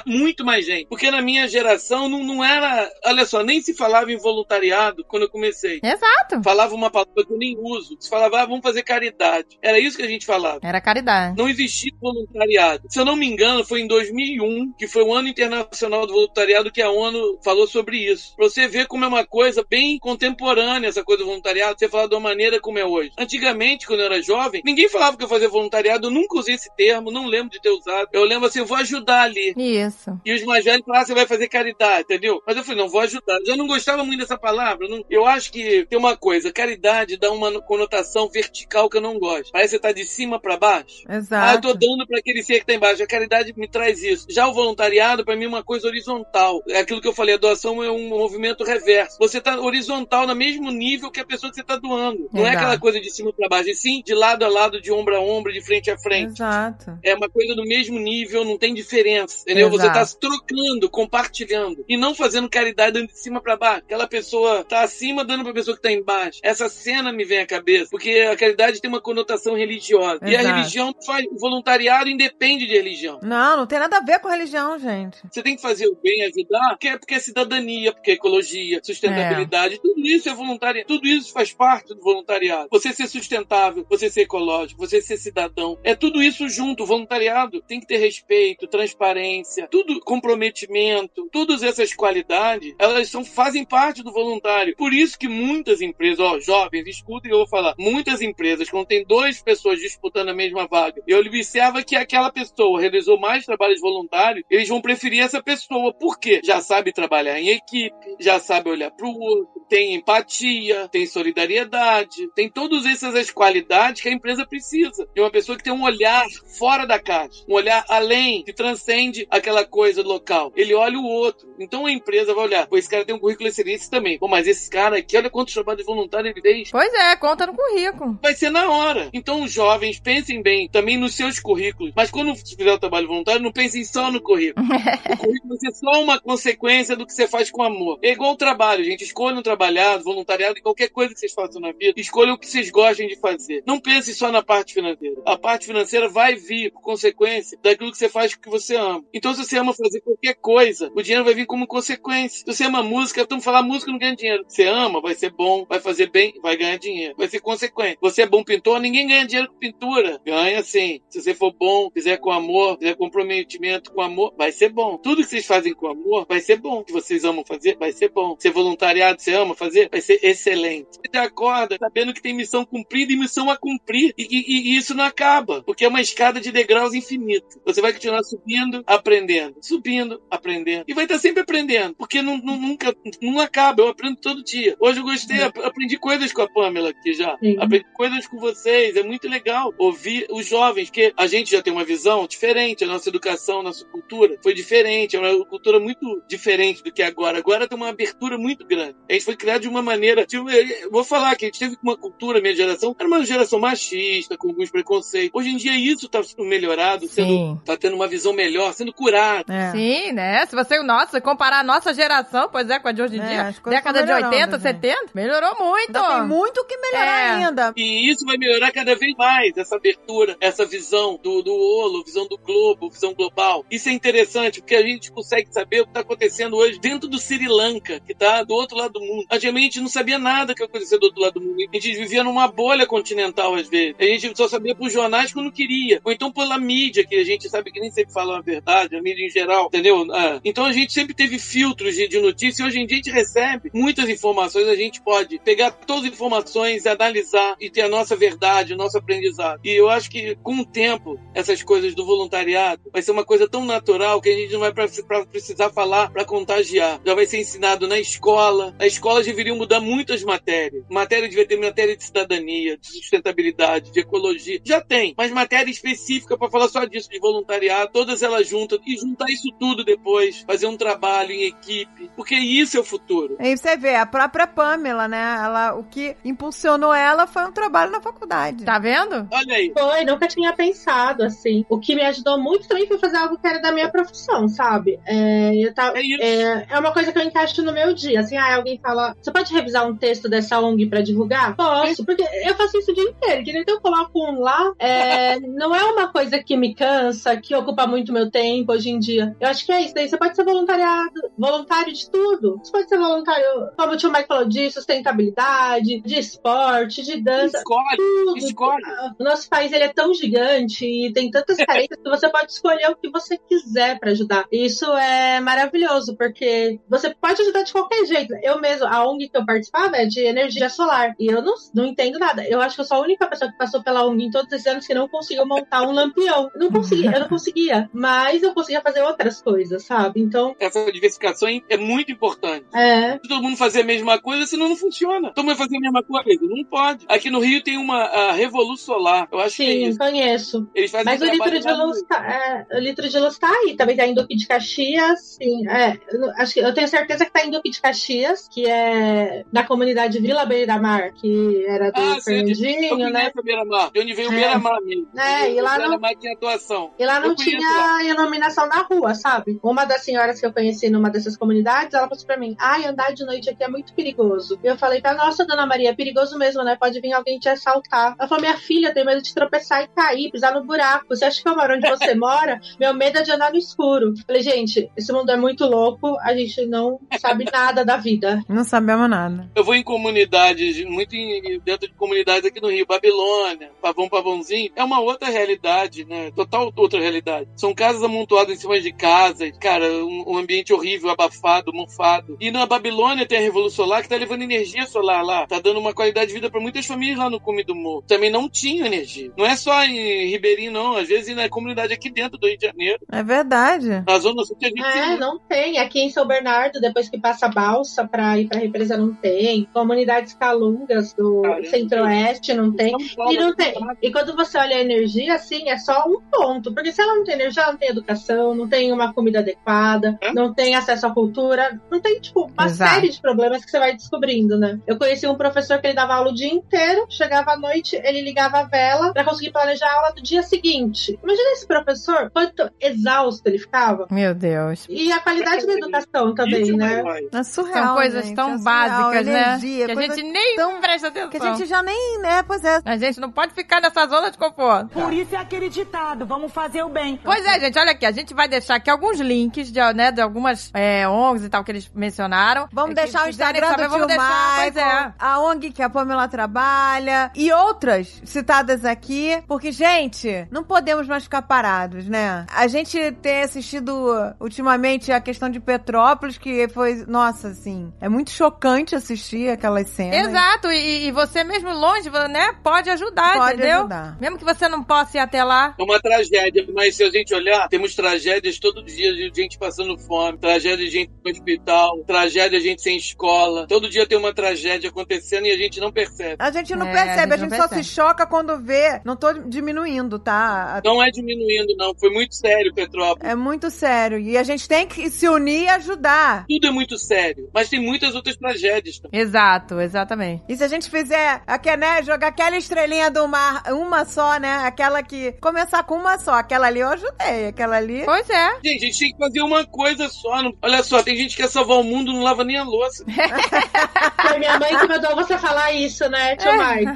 muito mais gente. Porque na minha geração não, não era, olha só, nem se falava em voluntariado quando eu comecei.
Exato.
Falava uma palavra que eu nem uso. Se falava, ah, vamos fazer caridade. Era isso que a gente falava.
Era caridade.
Não existia voluntariado. Se eu não me engano, foi em 2001, que foi o Ano Internacional do Voluntariado, que a ONU falou sobre isso. Pra você ver como é uma coisa bem contemporânea, essa coisa do voluntariado, você falar de uma maneira como é hoje. Antigamente, quando eu era jovem, ninguém falava que eu fazia voluntariado, eu nunca usei esse termo, não lembro de ter usado. Eu lembro assim, eu vou ajudar ali.
Isso.
E os mais velhos falaram, ah, você vai fazer caridade, entendeu? Mas eu falei, não, vou ajudar. Eu não gostava muito dessa palavra. não- Eu acho que tem uma coisa, caridade dá uma conotação vertical que eu não gosto. Parece que você tá de cima pra baixo. Ah, eu
Exato.
tô dando pra aquele ser que tá embaixo. A caridade me traz isso. Já o voluntariado, pra mim, é uma coisa horizontal. É aquilo que eu falei, a doação é um movimento reverso. Você tá horizontal no mesmo nível que a pessoa que você tá doando. Não é
Exato.
aquela coisa de cima pra baixo, e sim de lado a lado, de ombro a ombro, de frente a frente.
Exato.
É uma coisa do mesmo nível, não tem diferença, entendeu?
Exato.
Você tá se trocando, compartilhando e não fazendo caridade dando de cima pra baixo. Aquela pessoa tá acima dando pra pessoa que tá embaixo. Essa cena me vem à cabeça, porque a caridade tem uma conotação religiosa. E a
Exato.
religião faz, voluntariado independe de religião.
Não, não tem nada a ver com religião, gente.
Você tem que fazer o bem, ajudar, porque é, porque é cidadania, porque é ecologia, sustentabilidade, tudo isso é voluntariado, tudo isso faz parte do voluntariado. Você ser sustentável, você ser ecológico, você ser cidadão, é tudo isso junto. O voluntariado tem que ter respeito, transparência, tudo comprometimento, todas essas qualidades, elas são fazem parte do voluntário. Por isso que muitas empresas, ó, jovens, escutem eu vou falar. Muitas empresas, quando tem duas pessoas disputando a mesma vaga, eu observo que aquela pessoa realizou mais trabalhos voluntários, eles vão preferir essa pessoa. Por quê? Já sabe trabalhar em equipe, já sabe olhar para o outro, tem empatia, tem solidariedade, tem todas essas as qualidades que a empresa precisa. De uma pessoa que tem um olhar fora da caixa, um olhar além, que transcende aquela coisa local. Ele olha o outro. Então a empresa vai olhar, pô, esse cara tem um currículo excelente também. Pô, mas esse cara aqui, olha quantos trabalhos voluntários ele fez.
Pois é, conta no currículo.
Vai ser na hora. Então os jovens pensem bem também nos seus currículos. Mas quando fizer o trabalho voluntário, não pensem só no currículo. o currículo vai ser só uma consequência do que você faz com amor. É igual o trabalho, gente. Escolham trabalhar, voluntariado, qualquer coisa que vocês façam na vida. Escolham o que vocês gostem de fazer. Não pensem só na parte financeira. A parte financeira vai vir por consequência daquilo que você faz que você ama. Então, se você ama fazer qualquer coisa, o dinheiro vai vir como consequência. Se você ama música, estamos falar música não ganha dinheiro. Você ama, vai ser bom, vai fazer bem, vai ganhar dinheiro. Vai ser consequente. Você é bom pintor, ninguém ganha dinheiro com pintura. Ganha sim. Se você for bom, fizer com amor, fizer comprometimento com amor, vai ser bom. Tudo que vocês fazem com amor vai ser bom. O que vocês amam fazer, vai ser bom. Se é voluntariado, você ama fazer, vai ser excelente. Você acorda sabendo que tem missão cumprida e missão a cumprir. E, e, e isso não acaba, porque é uma escada de degraus infinito. Você vai continuar subindo, aprendendo, subindo, aprendendo. E vai estar sempre aprendendo, porque não, não- nunca não acaba. Eu aprendo todo dia. Hoje eu gostei, ap- aprendi coisas com a Pamela aqui já.
Sim.
Aprendi coisas com vocês. É muito legal ouvir os jovens, porque a gente já tem uma visão diferente. A nossa educação, a nossa cultura foi diferente. É uma cultura muito diferente do que é agora. Agora tem uma abertura muito grande. A gente foi criado de uma maneira. tipo, vou falar que a gente teve uma cultura, minha geração, era uma geração machista, com alguns preconceitos. Hoje em dia isso está sendo melhorado, sendo,
Sim.
tá tendo uma visão melhor, sendo curado.
É.
Sim, né? Se você, nossa, comparar a nossa geração, pois é, com a de hoje em
É,
dia, década de
melhorando,
80,
gente.
70, melhorou muito.
Ainda tem muito que melhorar
É.
ainda.
E isso vai melhorar cada vez mais, essa abertura, essa visão do, do Olo, visão do globo, visão global. Isso é interessante, porque a gente consegue saber o que está acontecendo hoje dentro do Sri Lanka, que está do outro lado do mundo. A gente não sabia nada que acontecia do outro lado do mundo. A gente vivia numa bolha continental, às vezes. A gente só sabia por jornais quando queria. Ou então pela mídia, que a gente sabe que nem sempre fala a verdade, a mídia em geral, entendeu? Ah, então a gente sempre teve filtros de, de notícia e hoje em dia a gente recebe muitas informações, a gente pode pegar todas as informações, analisar e ter a nossa verdade, o nosso aprendizado. E eu acho que com o tempo, essas coisas do voluntariado vai ser uma coisa tão natural que a gente não vai pra, pra precisar falar para contagiar. Já vai ser ensinado na escola. As escolas deveriam mudar muitas matérias. Matéria devia ter matéria de cidadania, de sustentabilidade, de ecologia. Já tem, mas matéria específica para falar só disso, de voluntariado, todas elas juntas e juntar isso tudo depois, fazer um trabalho em equipe, porque isso é o futuro.
Aí você vê, a própria Pamela, né? Ela, o que impulsionou ela foi um trabalho na faculdade.
Tá vendo?
Olha aí.
Foi, nunca tinha pensado assim. O que me ajudou muito também foi fazer algo que era da minha profissão, sabe? É, eu tava,
É isso.
é, é uma coisa que eu encaixo no meu dia. Assim, ah, alguém fala, você pode revisar um texto dessa ONG pra divulgar? Posso, porque eu faço isso o dia inteiro. entendeu? Então eu coloco um lá. é, não é uma coisa que me cansa, que ocupa muito meu tempo hoje em dia. Eu acho que é isso. Daí você pode ser voluntariado, voluntário de tudo. Você pode ser voluntário, como o tio Mike falou, de sustentabilidade, de esporte, de dança.
Escolhe,
Tudo.
escolhe.
O nosso país ele é tão gigante e tem tantas carências que você pode escolher o que você quiser pra ajudar. Isso é maravilhoso, porque você pode ajudar de qualquer jeito. Eu mesmo, a ONG que eu participava é de energia solar. E eu não, não entendo nada. Eu acho que eu sou a única pessoa que passou pela ONG em todos esses anos que não conseguiu montar um lampião. Não conseguia, eu não conseguia. Mas eu conseguia fazer outras coisas, sabe? Então,
Essa diversificação é muito importante.
é.
Se todo mundo fazer a mesma coisa, senão não funciona. Todo mundo vai fazer a mesma coisa. Não pode. Aqui no Rio tem uma a Revolu Solar. Eu acho que é
Sim,
isso.
conheço.
Eles fazem
Mas o litro de luz tá, é, o litro de luz tá aí, também tá em Duque de Caxias, sim, é, eu acho que eu tenho certeza que tá em Duque de Caxias, que é na comunidade Vila Beira Mar, que era do
Ah, sim, eu
Fernandinho, né?
a Beira-Mar. De onde veio o
É.
Beira-Mar mesmo.
É, e lá
o
não-
tinha atuação.
E lá não
Eu conheço
tinha iluminação na rua, sabe? Uma das senhoras que eu conheci numa dessas comunidades, ela falou assim pra mim: ai, andar de noite aqui é muito perigoso. E eu falei pra nossa, dona Maria, é perigoso mesmo, né? Pode vir alguém te assaltar. Ela falou: minha filha, eu tenho medo de tropeçar e cair, pisar no buraco. Você acha que eu moro onde você mora? Meu medo é de andar no escuro. Eu falei, gente, esse mundo é muito louco, a gente não sabe nada da vida.
Não sabemos nada.
Eu vou em comunidades, muito em- dentro de comunidades aqui no Rio, Babilônia, Pavão Pavãozinho, é uma outra realidade, né? Total outra realidade. São casas amontoadas em cima de casas, cara, um, um ambiente horrível, abafado, mofado. E na Babilônia tem a Revolução Solar que tá levando energia solar lá, tá dando uma qualidade de vida para muitas famílias lá no Cume do Morro. Também não tinha energia. Não é só em Ribeirinho, não. Às vezes na comunidade aqui dentro do Rio de Janeiro,
É verdade.
na Zona Sul, que a gente
É, não tem. aqui em São Bernardo, depois que passa a balsa para ir para represa, não tem. Comunidades calungas do centro-oeste não tem. E não
fala,
tem. E quando você olha a energia, assim, é só um ponto. Porque se ela não tem energia, ela não tem educação, não tem uma comida adequada,
É?
não tem acesso à cultura, não tem, tipo, uma
Exato.
série de problemas que você vai descobrindo, né? Eu conheci um professor que ele dava aula o dia inteiro, chegava à noite, ele ligava a vela pra conseguir planejar a aula do dia seguinte. Imagina esse professor, quanto exausto ele ficava.
Meu Deus.
E a qualidade da educação também, né?
vai.
É surreal.
São coisas tão
é surreal,
básicas,
energia,
né? Que a gente nem
tão-
presta atenção.
Que a gente já nem, né? Pois é.
A gente não pode ficar nessa zona de conforto.
Por isso é aquele ditado, vamos fazer o bem.
Pois é, gente, olha aqui, a gente vai deixar aqui alguns links de, né, de algumas é, ONGs e tal que eles mencionaram.
Vamos
É,
deixar o Instagram
saber,
do
vamos
tio
deixar,
Michael,
é.
a ONG que a Pamela trabalha e outras citadas aqui, porque, gente, não podemos mais ficar parados, né? A gente tem assistido ultimamente a questão de Petrópolis, que foi, nossa, assim, é muito chocante assistir aquelas cenas.
Exato, e, e você mesmo longe, né, pode ajudar,
Pode
entendeu?
ajudar.
Mesmo que você não possa ir até lá.
É uma tragédia, mas se a gente olhar, temos tragédias todo dia de gente passando fome, tragédia de gente no hospital, tragédia de gente sem escola. Todo dia tem uma tragédia acontecendo e a gente não percebe.
A gente não
É,
percebe,
a
a
gente
gente,
não
só
percebe.
se choca quando vê. Não tô diminuindo, tá?
Não é diminuindo, não. Foi muito sério, Petrópolis.
É muito sério. E a gente tem que se unir e ajudar.
Tudo é muito sério. Mas tem muitas outras tragédias também.
Exato, exatamente.
E se a gente fizer, aqui, né, jogar aquela estrelinha do mar, uma só, né? Aquela que. Começar com uma só. Aquela ali eu ajudei. Aquela ali.
Pois é.
Gente, a gente tem que fazer uma coisa só. não- Olha só, tem gente que quer salvar o mundo não lava nem a louça.
Foi minha mãe que mandou você falar isso, né, tio Michael?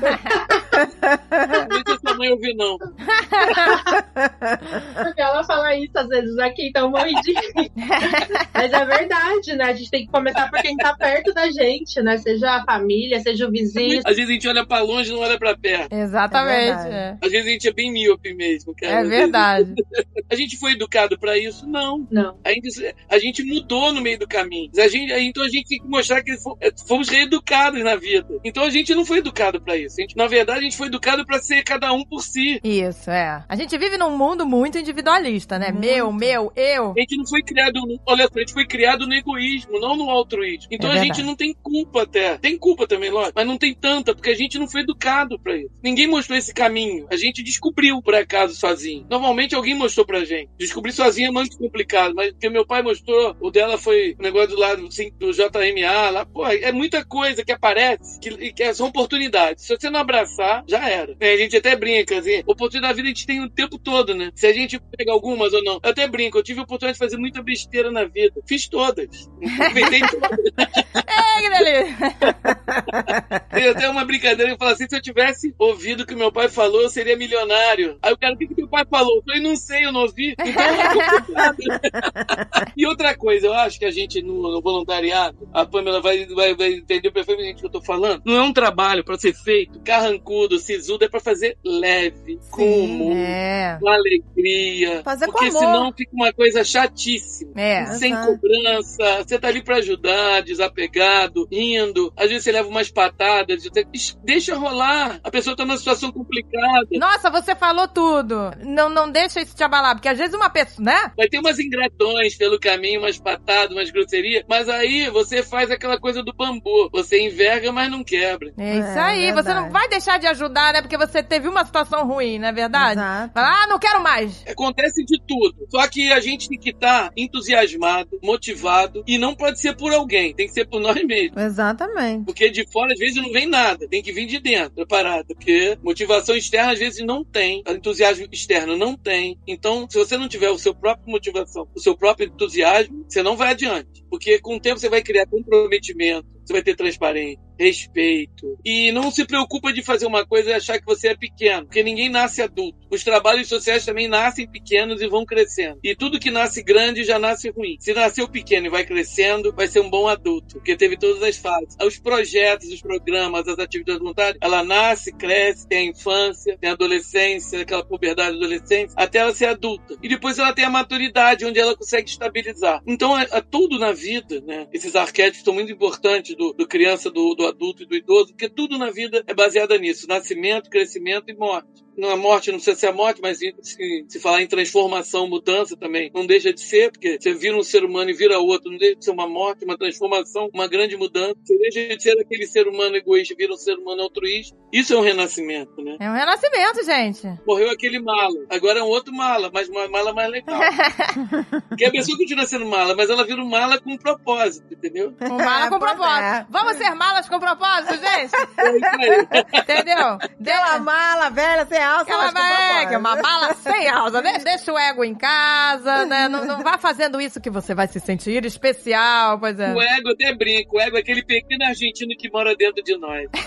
Não deixa sua mãe ouvir, não.
Ela fala isso às vezes aqui, então morri de. Mas é verdade, né? A gente tem que começar por quem tá perto da gente, né? Seja a família, seja o vizinho.
Às vezes a gente olha pra longe e não olha pra perto.
Exatamente.
verdade.
É,
Às vezes a gente é bem míope mesmo, cara.
É verdade.
A gente foi educado pra isso? Não.
Não.
A gente, a gente mudou no meio do caminho. A gente, então a gente tem que mostrar que fo- fomos reeducados na vida. Então a gente não foi educado pra isso. A gente, na verdade, a gente foi educado pra ser cada um por si.
Isso, é. A gente vive num mundo muito individualista, né? Meu, meu, eu.
A gente não foi criado, no, olha só, a gente foi criado no egoísmo, não no altruísmo. Então
É
a gente não tem culpa até. Tem culpa também, lógico, mas não tem tanta, porque a gente não foi educado pra isso. Ninguém mostrou esse caminho. A gente descobriu, por acaso, sozinho. Normalmente alguém mostrou pra gente. Descobrir sozinho é muito complicado, mas porque meu pai mostrou, o dela foi o negócio do lado assim, do JMA, lá, pô, é muita coisa que aparece que, e que são oportunidades. Se você não abraçar, já era. É, a gente até brinca, assim, oportunidade da vida a gente tem o tempo todo, né? Se a gente pega algumas ou não. Eu até brinco, eu tive a oportunidade de fazer muita besteira na vida. Fiz todas. Aproveitei todas.
É, que delícia.
Tem até uma brincadeira que fala assim: se eu tivesse ouvido o que meu pai falou, eu seria milionário. Aí o cara, o que, que meu pai falou? Eu falei, não sei, eu não ouvi. Então é. E outra coisa, eu acho que a gente no, no voluntariado, a Pamela vai, vai, vai entender perfeitamente o que eu tô falando. Não é um trabalho pra ser feito carrancudo, sisudo, é pra fazer leve, com humor,
É.
com alegria.
Fazer com
porque
amor.
senão fica uma coisa chatíssima.
É.
Sem cobrança, você tá ali pra ajudar, desapegado, rindo. Às vezes você leva umas patadas, você deixa rolar. A pessoa tá numa situação complicada.
Nossa, você falou tudo. Não, não deixa isso te abalar, porque às vezes uma pessoa, né?
Vai ter umas ingratões pelo caminho, umas patadas, umas grosserias, mas aí você faz aquela coisa do bambu. Você enverga, mas não quebra.
É isso
É,
aí. Você
verdade.
não vai deixar de ajudar, né? Porque você teve uma situação ruim, não é verdade?
Exato.
Fala, ah, não quero mais.
Acontece de tudo. Só que a gente tem que estar entusiasmado, motivado, e não pode ser por alguém, tem que ser por nós mesmos.
Exatamente.
Porque de fora, às vezes, não vem nada. Tem que vir de dentro, preparado. Porque motivação externa, às vezes, não tem. Entusiasmo externo não tem. Então, se você não tiver o seu próprio motivação, o seu próprio entusiasmo, você não vai adiante. Porque com o tempo você vai criar comprometimento, você vai ter transparência, respeito. E não se preocupa de fazer uma coisa e achar que você é pequeno. Porque ninguém nasce adulto. Os trabalhos sociais também nascem pequenos e vão crescendo. E tudo que nasce grande já nasce ruim. Se nasceu pequeno e vai crescendo, vai ser um bom adulto. Porque teve todas as fases. Os projetos, os programas, as atividades voluntárias, ela nasce, cresce, tem a infância, tem a adolescência, aquela puberdade da adolescência, até ela ser adulta. E depois ela tem a maturidade, onde ela consegue estabilizar. Então, é, é tudo na vida, né? Esses arquétipos são muito importantes do, do criança, do, do adulto e do idoso, porque tudo na vida é baseado nisso: nascimento, crescimento e morte. Na morte, não sei se é morte, mas se, se falar em transformação, mudança também, não deixa de ser, porque você vira um ser humano e vira outro, não deixa de ser uma morte, uma transformação, uma grande mudança. Você deixa de ser aquele ser humano egoísta e vira um ser humano altruísta. Isso é um renascimento, né?
É um renascimento, gente.
Morreu aquele mala, agora é um outro mala, mas uma mala mais legal. Porque a pessoa continua sendo mala, mas ela vira um mala com propósito, entendeu?
Um mala com propósito.
é.
Vamos ser malas com propósito, gente?
É isso aí.
Entendeu?
Aquela
Deixa,
mala velha, sem alça, com
é,
propósito.
que é uma mala sem alça. Deixa, deixa o ego em casa, né? Não, não vá fazendo isso que você vai se sentir especial, pois é.
O ego até brinca, o ego é aquele pequeno argentino que mora dentro de nós.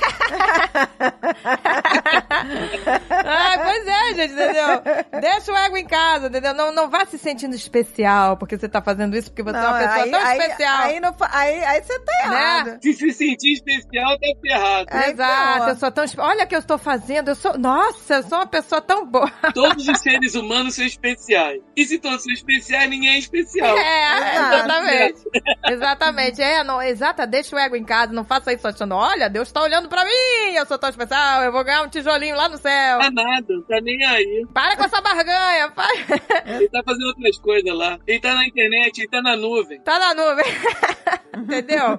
Ah, pois é, gente, entendeu? Deixa o ego em casa, entendeu? Não, não vá se sentindo especial porque você tá fazendo isso, porque você é uma pessoa
aí,
tão
aí,
especial.
Aí, não aí, aí você tá errado.
Se se sentir especial, tá ferrado.
Exato, eu sou tão. Olha o que eu estou fazendo, eu sou. Nossa, eu sou uma pessoa tão boa.
Todos os seres humanos são especiais. E se todos são especiais, ninguém é especial.
É,
Exato.
exatamente. exatamente. É, não, exata, deixa o ego em casa, não faça isso achando, olha, Deus tá olhando pra mim, eu sou tão especial, eu vou ganhar um tijolinho lá no céu.
Tá nada, não tá nem aí.
Para com essa barganha, pai.
Ele tá fazendo outras coisas lá. Ele tá na internet, ele tá na nuvem.
Tá na nuvem. Entendeu?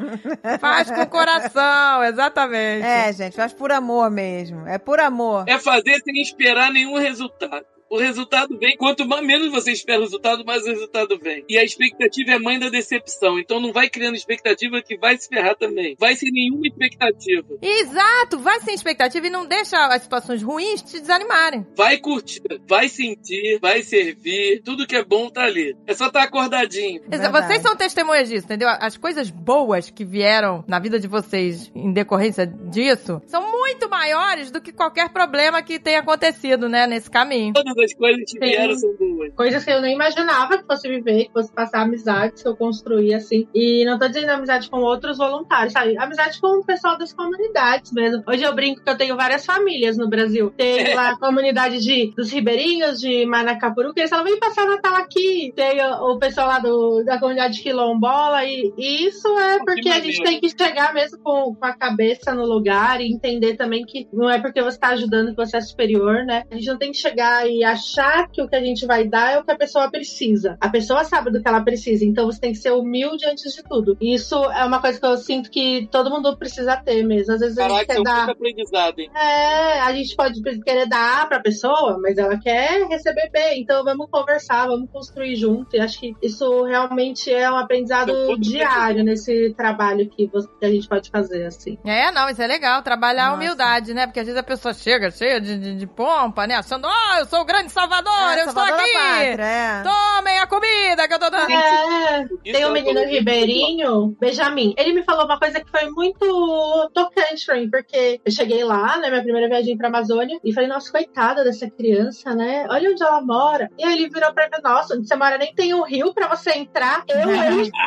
Faz com o coração, exatamente.
É, gente, faz por amor mesmo. É por amor.
É fazer sem esperar nenhum resultado. O resultado vem. Quanto mais, menos você espera o resultado, mais o resultado vem. E a expectativa é mãe da decepção. Então não vai criando expectativa que vai se ferrar também. Vai sem nenhuma expectativa.
Exato, vai sem expectativa e não deixa as situações ruins te desanimarem.
Vai curtir, vai sentir, vai servir. Tudo que é bom tá ali. É só estar acordadinho.
Exa-
Verdade.
Vocês são testemunhas disso, entendeu? As coisas boas que vieram na vida de vocês em decorrência disso são muito maiores do que qualquer problema que tenha acontecido, né, nesse caminho.
Todas as coisas que
Sim.
vieram são boas.
Coisas que eu nem imaginava que fosse viver, que fosse passar amizades que eu construí, assim. E não tô dizendo amizade com outros voluntários, sabe? Amizade com o pessoal das comunidades mesmo. Hoje eu brinco que eu tenho várias famílias no Brasil. Tem lá a comunidade de, dos ribeirinhos, de Manacapuru, que eles falam, vem passar Natal aqui. Tem o, o pessoal lá do, da comunidade quilombola. E, e isso é
Que
porque a gente tem que chegar mesmo com, com a cabeça no lugar e entender também que não é porque você tá ajudando que você é superior, né? A gente não tem que chegar e achar que o que a gente vai dar é o que a pessoa precisa. A pessoa sabe do que ela precisa, então você tem que ser humilde antes de tudo. E isso é uma coisa que eu sinto que todo mundo precisa ter mesmo. Às vezes a gente
Caraca, é
quer
um
dar.
aprendizado, hein?
É, a gente pode querer dar pra pessoa, mas ela quer receber bem. Então vamos conversar, vamos construir junto. E acho que isso realmente é um aprendizado
é
diário nesse trabalho que, você- que a gente pode fazer, assim.
É, não, isso é legal, trabalhar a
Nossa.
humildade, né? Porque às vezes a pessoa chega cheia de, de, de pompa, né? Achando, ó, eu sou o grande salvador,
É,
eu estou
Salvador da
aqui!
Pátria, é.
Tomem a comida que eu tô dando.
É, tem
é
um
uma
menino ribeirinho, Benjamin. Ele me falou uma coisa que foi muito tocante pra mim, porque eu cheguei lá, né, minha primeira viagem pra Amazônia, e falei, nossa, coitada dessa criança, né? Olha onde ela mora. E aí ele virou pra mim, nossa, onde você mora nem tem um rio pra você entrar. Eu, hein?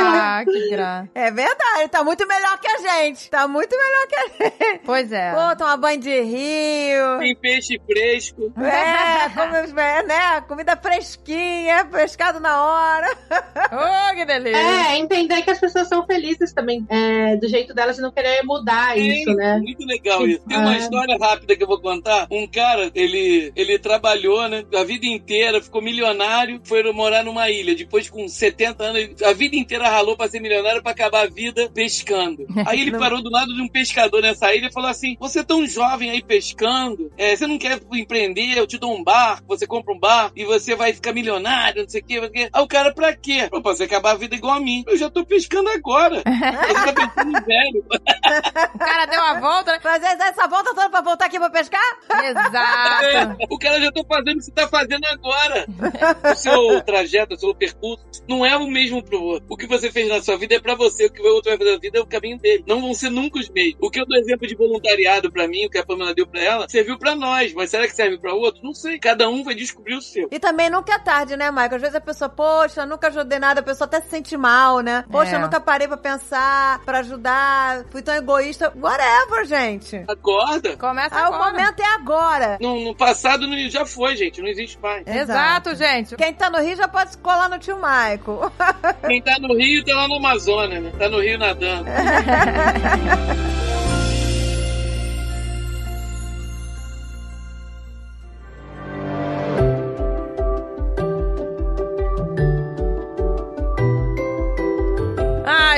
Ah, que graça.
É verdade, tá muito melhor que a gente. Tá muito melhor que a gente.
Pois é.
Pô, tomar banho de rio.
Tem peixe fresco.
É, come, é, né? Comida fresquinha, pescado na hora.
Ô, que delícia.
É, entender que as pessoas são felizes também, é, do jeito delas e não querer mudar isso,
É,
né?
Muito legal isso. Tem uma
Ah.
história rápida que eu vou contar. Um cara, ele, ele trabalhou, né? A vida inteira, ficou milionário, foi morar numa ilha. Depois, com 70 anos, a vida inteira ralou pra ser milionário pra acabar a vida pescando. Aí ele
Não.
parou do lado de um pescador nessa ilha e falou assim: Você é tão jovem aí pescando, é, você não quer empreender? Eu te dou um barco, você compra um barco e você vai ficar milionário, não sei o quê. não sei o quê." Aí o cara, pra quê? Falou, pra você acabar a vida igual a mim. Eu já tô pescando agora. Você tá pensando velho.
O cara deu a volta, né?
Fazer essa volta toda pra voltar aqui pra pescar?
Exato.
É, o cara já tá fazendo o que você tá fazendo agora. O seu trajeto, o seu percurso, não é o mesmo pro outro. O que você fez na sua vida é pra você, o que o outro vai fazer na vida é o caminho dele. Não vão ser nunca os mesmos. O que eu dou exemplo de voluntariado pra mim, o que a Pamela deu pra ela, serviu pra nós, mas será que serve pra outro? Não sei. Cada um vai descobrir o seu.
E também nunca é tarde, né, Michael? Às vezes a pessoa, poxa, nunca ajudei nada, a pessoa até se sente mal, né? Poxa,
É.
eu nunca parei pra pensar, pra ajudar, fui tão egoísta. Whatever, gente.
Acorda.
Começa
Ah, o
agora.
momento é agora.
No, no passado não- já foi, gente. Não existe mais.
Exato, gente.
Quem tá no Rio já pode colar no tio Michael.
Quem tá no Rio tá lá no Amazonas, né? Tá no Rio nadando.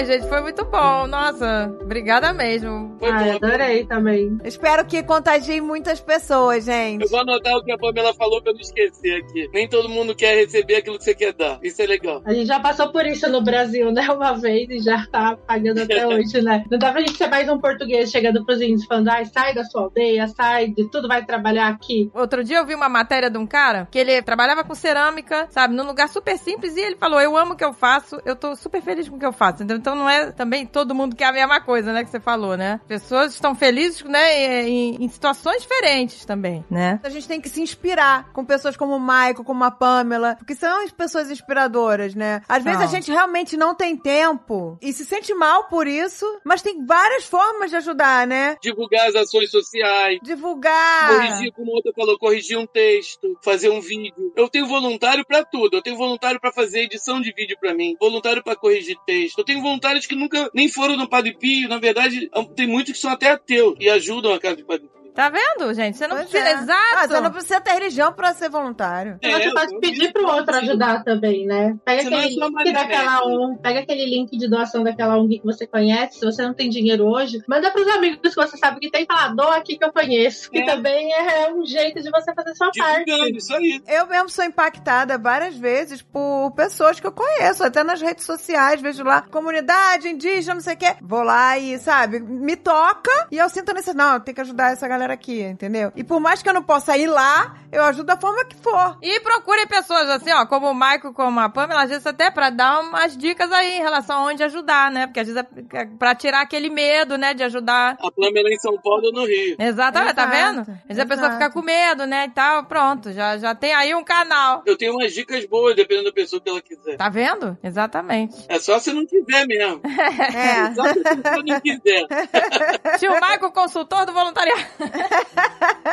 gente. Foi muito bom. Nossa, obrigada mesmo.
Foi
Ai,
bom.
adorei também.
Espero que contagie muitas pessoas, gente.
Eu vou anotar o que a Pamela falou pra não esquecer aqui. Nem todo mundo quer receber aquilo que você quer dar. Isso é legal.
A gente já passou por isso no Brasil, né? Uma vez e já tá pagando até hoje, né? Não dá pra gente ser mais um português chegando pros índios falando, ai, sai da sua aldeia, sai de tudo, vai trabalhar aqui.
Outro dia eu vi uma matéria de um cara que ele trabalhava com cerâmica, sabe, num lugar super simples e ele falou: Eu amo o que eu faço, eu tô super feliz com o que eu faço. Entendeu? Então não é também todo mundo quer a mesma coisa, né, que você falou, né? Pessoas estão felizes, né, em, em situações diferentes também, né?
A gente tem que se inspirar com pessoas como o Michael, como a Pamela, porque são as pessoas inspiradoras, né? Às vezes
São.
a gente realmente não tem tempo e se sente mal por isso, mas tem várias formas de ajudar, né?
Divulgar as ações sociais.
Divulgar.
Corrigir, como outra falou, corrigir um texto, fazer um vídeo. Eu tenho voluntário pra tudo. Eu tenho voluntário pra fazer edição de vídeo pra mim, voluntário pra corrigir texto. Tenho voluntários que nunca nem foram no Padre Pio. Na verdade, tem muitos que são até ateus e ajudam a casa de Padre Pio.
Tá vendo, gente? Você não
Pois
precisa.
é.
Exato.
Ah, você não precisa ter religião pra ser voluntário.
É,
você pode pedir pro outro ajudar também, né? Pega aquele
é
link daquela ONG, pega aquele link de doação daquela ONG que você conhece. Se você não tem dinheiro hoje, manda pros amigos que você sabe que tem, fala, doa aqui que eu conheço. Que
É.
também é um jeito de você fazer sua parte.
Divulgando, isso aí.
Eu mesmo sou impactada várias vezes por pessoas que eu conheço, até nas redes sociais, vejo lá, comunidade indígena, não sei o quê. Vou lá e, sabe, me toca e eu sinto a necessidade. Não, eu tenho que ajudar essa galera aqui, entendeu? E por mais que eu não possa ir lá, eu ajudo da forma que for.
E procure pessoas assim, ó, como o Michael, como a Pamela, às vezes até pra dar umas dicas aí em relação a onde ajudar, né? Porque às vezes é pra tirar aquele medo, né, de ajudar.
A Pamela em São Paulo ou no Rio.
Exatamente, tá
Exato,
vendo? Às vezes a pessoa
exato.
fica com medo, né, e tal, pronto, já, já tem aí um canal.
Eu tenho umas dicas boas, dependendo da pessoa que ela quiser.
Tá vendo? Exatamente.
É só se não quiser mesmo.
É.
Só se você não quiser.
Tio Michael, consultor do voluntariado.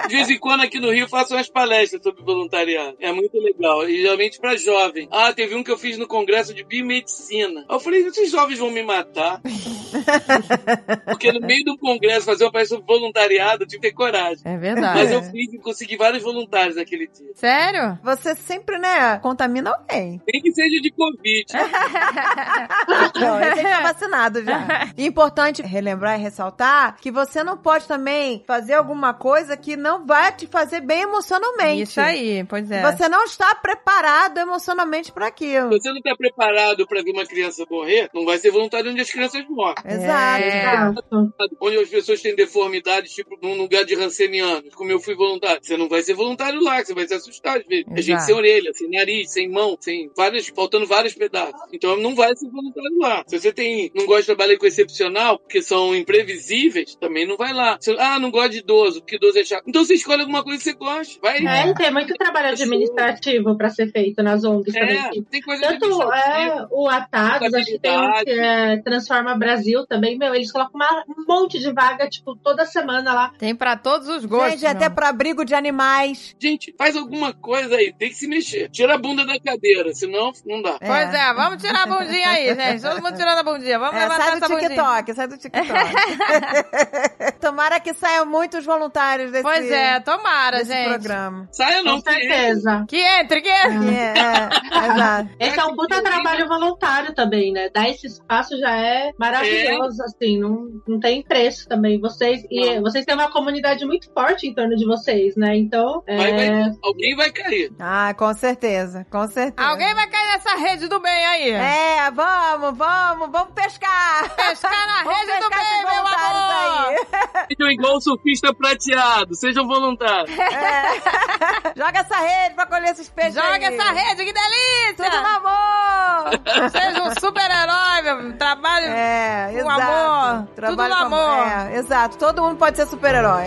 De vez em quando aqui no Rio faço umas palestras sobre voluntariado. É muito legal. E geralmente pra jovem. Ah, teve um que eu fiz no congresso de biomedicina. Eu falei, esses jovens vão me matar. Porque no meio do congresso fazer uma palestra sobre voluntariado, eu tive que ter coragem.
É verdade.
Mas eu fiz e consegui vários voluntários naquele dia.
Sério?
Você sempre, né, contamina alguém.
Nem que seja de Covid.
Não, aí tá vacinado já. E importante relembrar e ressaltar que você não pode também fazer alguma coisa que não vai te fazer bem emocionalmente.
Isso aí, pois é.
Você não está preparado emocionalmente para aquilo.
Se você não tá preparado pra ver uma criança morrer, não vai ser voluntário onde as crianças morrem.
Exato.
É.
Exato.
Onde as pessoas têm deformidades, tipo num lugar de rancenianos, como eu fui voluntário. Você não vai ser voluntário lá, que você vai se assustar às vezes. A gente sem orelha, sem nariz, sem mão, sem vários, faltando vários pedaços. Então não vai ser voluntário lá. Se você tem, não gosta de trabalhar com excepcional, porque são imprevisíveis, também não vai lá. Se, ah, não gosta de idoso, porque idoso é chato. Então você escolhe alguma coisa que você gosta. Vai.
É, e tem muito trabalho administrativo pra ser feito nas ONGs também.
É, tem coisa
Tanto é, o Atados, acho que tem um que é Transforma Brasil também, meu, eles colocam uma- um monte de vaga, tipo, toda semana lá.
Tem pra todos os gostos.
Gente, até
meu.
para abrigo de animais.
Gente, faz alguma coisa aí, tem que se mexer. Tira a bunda da cadeira, senão não dá.
Pois é, vamos tirar a bundinha aí, gente. Todo mundo tirando a bundinha. Vamos
É,
levantar
sai do
essa bundinha.
TikTok, sai do TikTok. Tomara que saiam muitos voluntários desse,
Pois é, tomara,
desse
gente.
programa.
Saia não,
Com certeza.
Que entre, que entre.
É, é, exato.
Esse é um puta trabalho voluntário também, né? Dar esse espaço já é maravilhoso, assim, não, não tem preço também. Vocês, e
Não.
vocês têm uma comunidade muito forte em torno de vocês, né? Então, é,
Vai, vai, alguém vai cair.
Ah, com certeza, com certeza.
Alguém vai cair nessa rede do bem aí.
É, vamos, vamos, vamos pescar.
Pescar na
Vamos
rede do
pescar esses
bem, meu amor.
aí.
Sejam igual o surfista prateado, sejam voluntários.
Joga essa rede pra colher esses peixes
Joga
aí.
essa rede, que delícia!
Tudo no amor.
Seja um super-herói, meu. Trabalho
É,
com
exato.
amor.
Trabalho
Tudo no
com
amor.
É, exato. Todo mundo pode ser super-herói.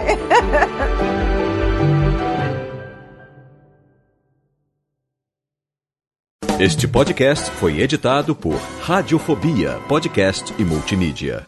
Este podcast foi editado por Radiofobia, podcast e multimídia.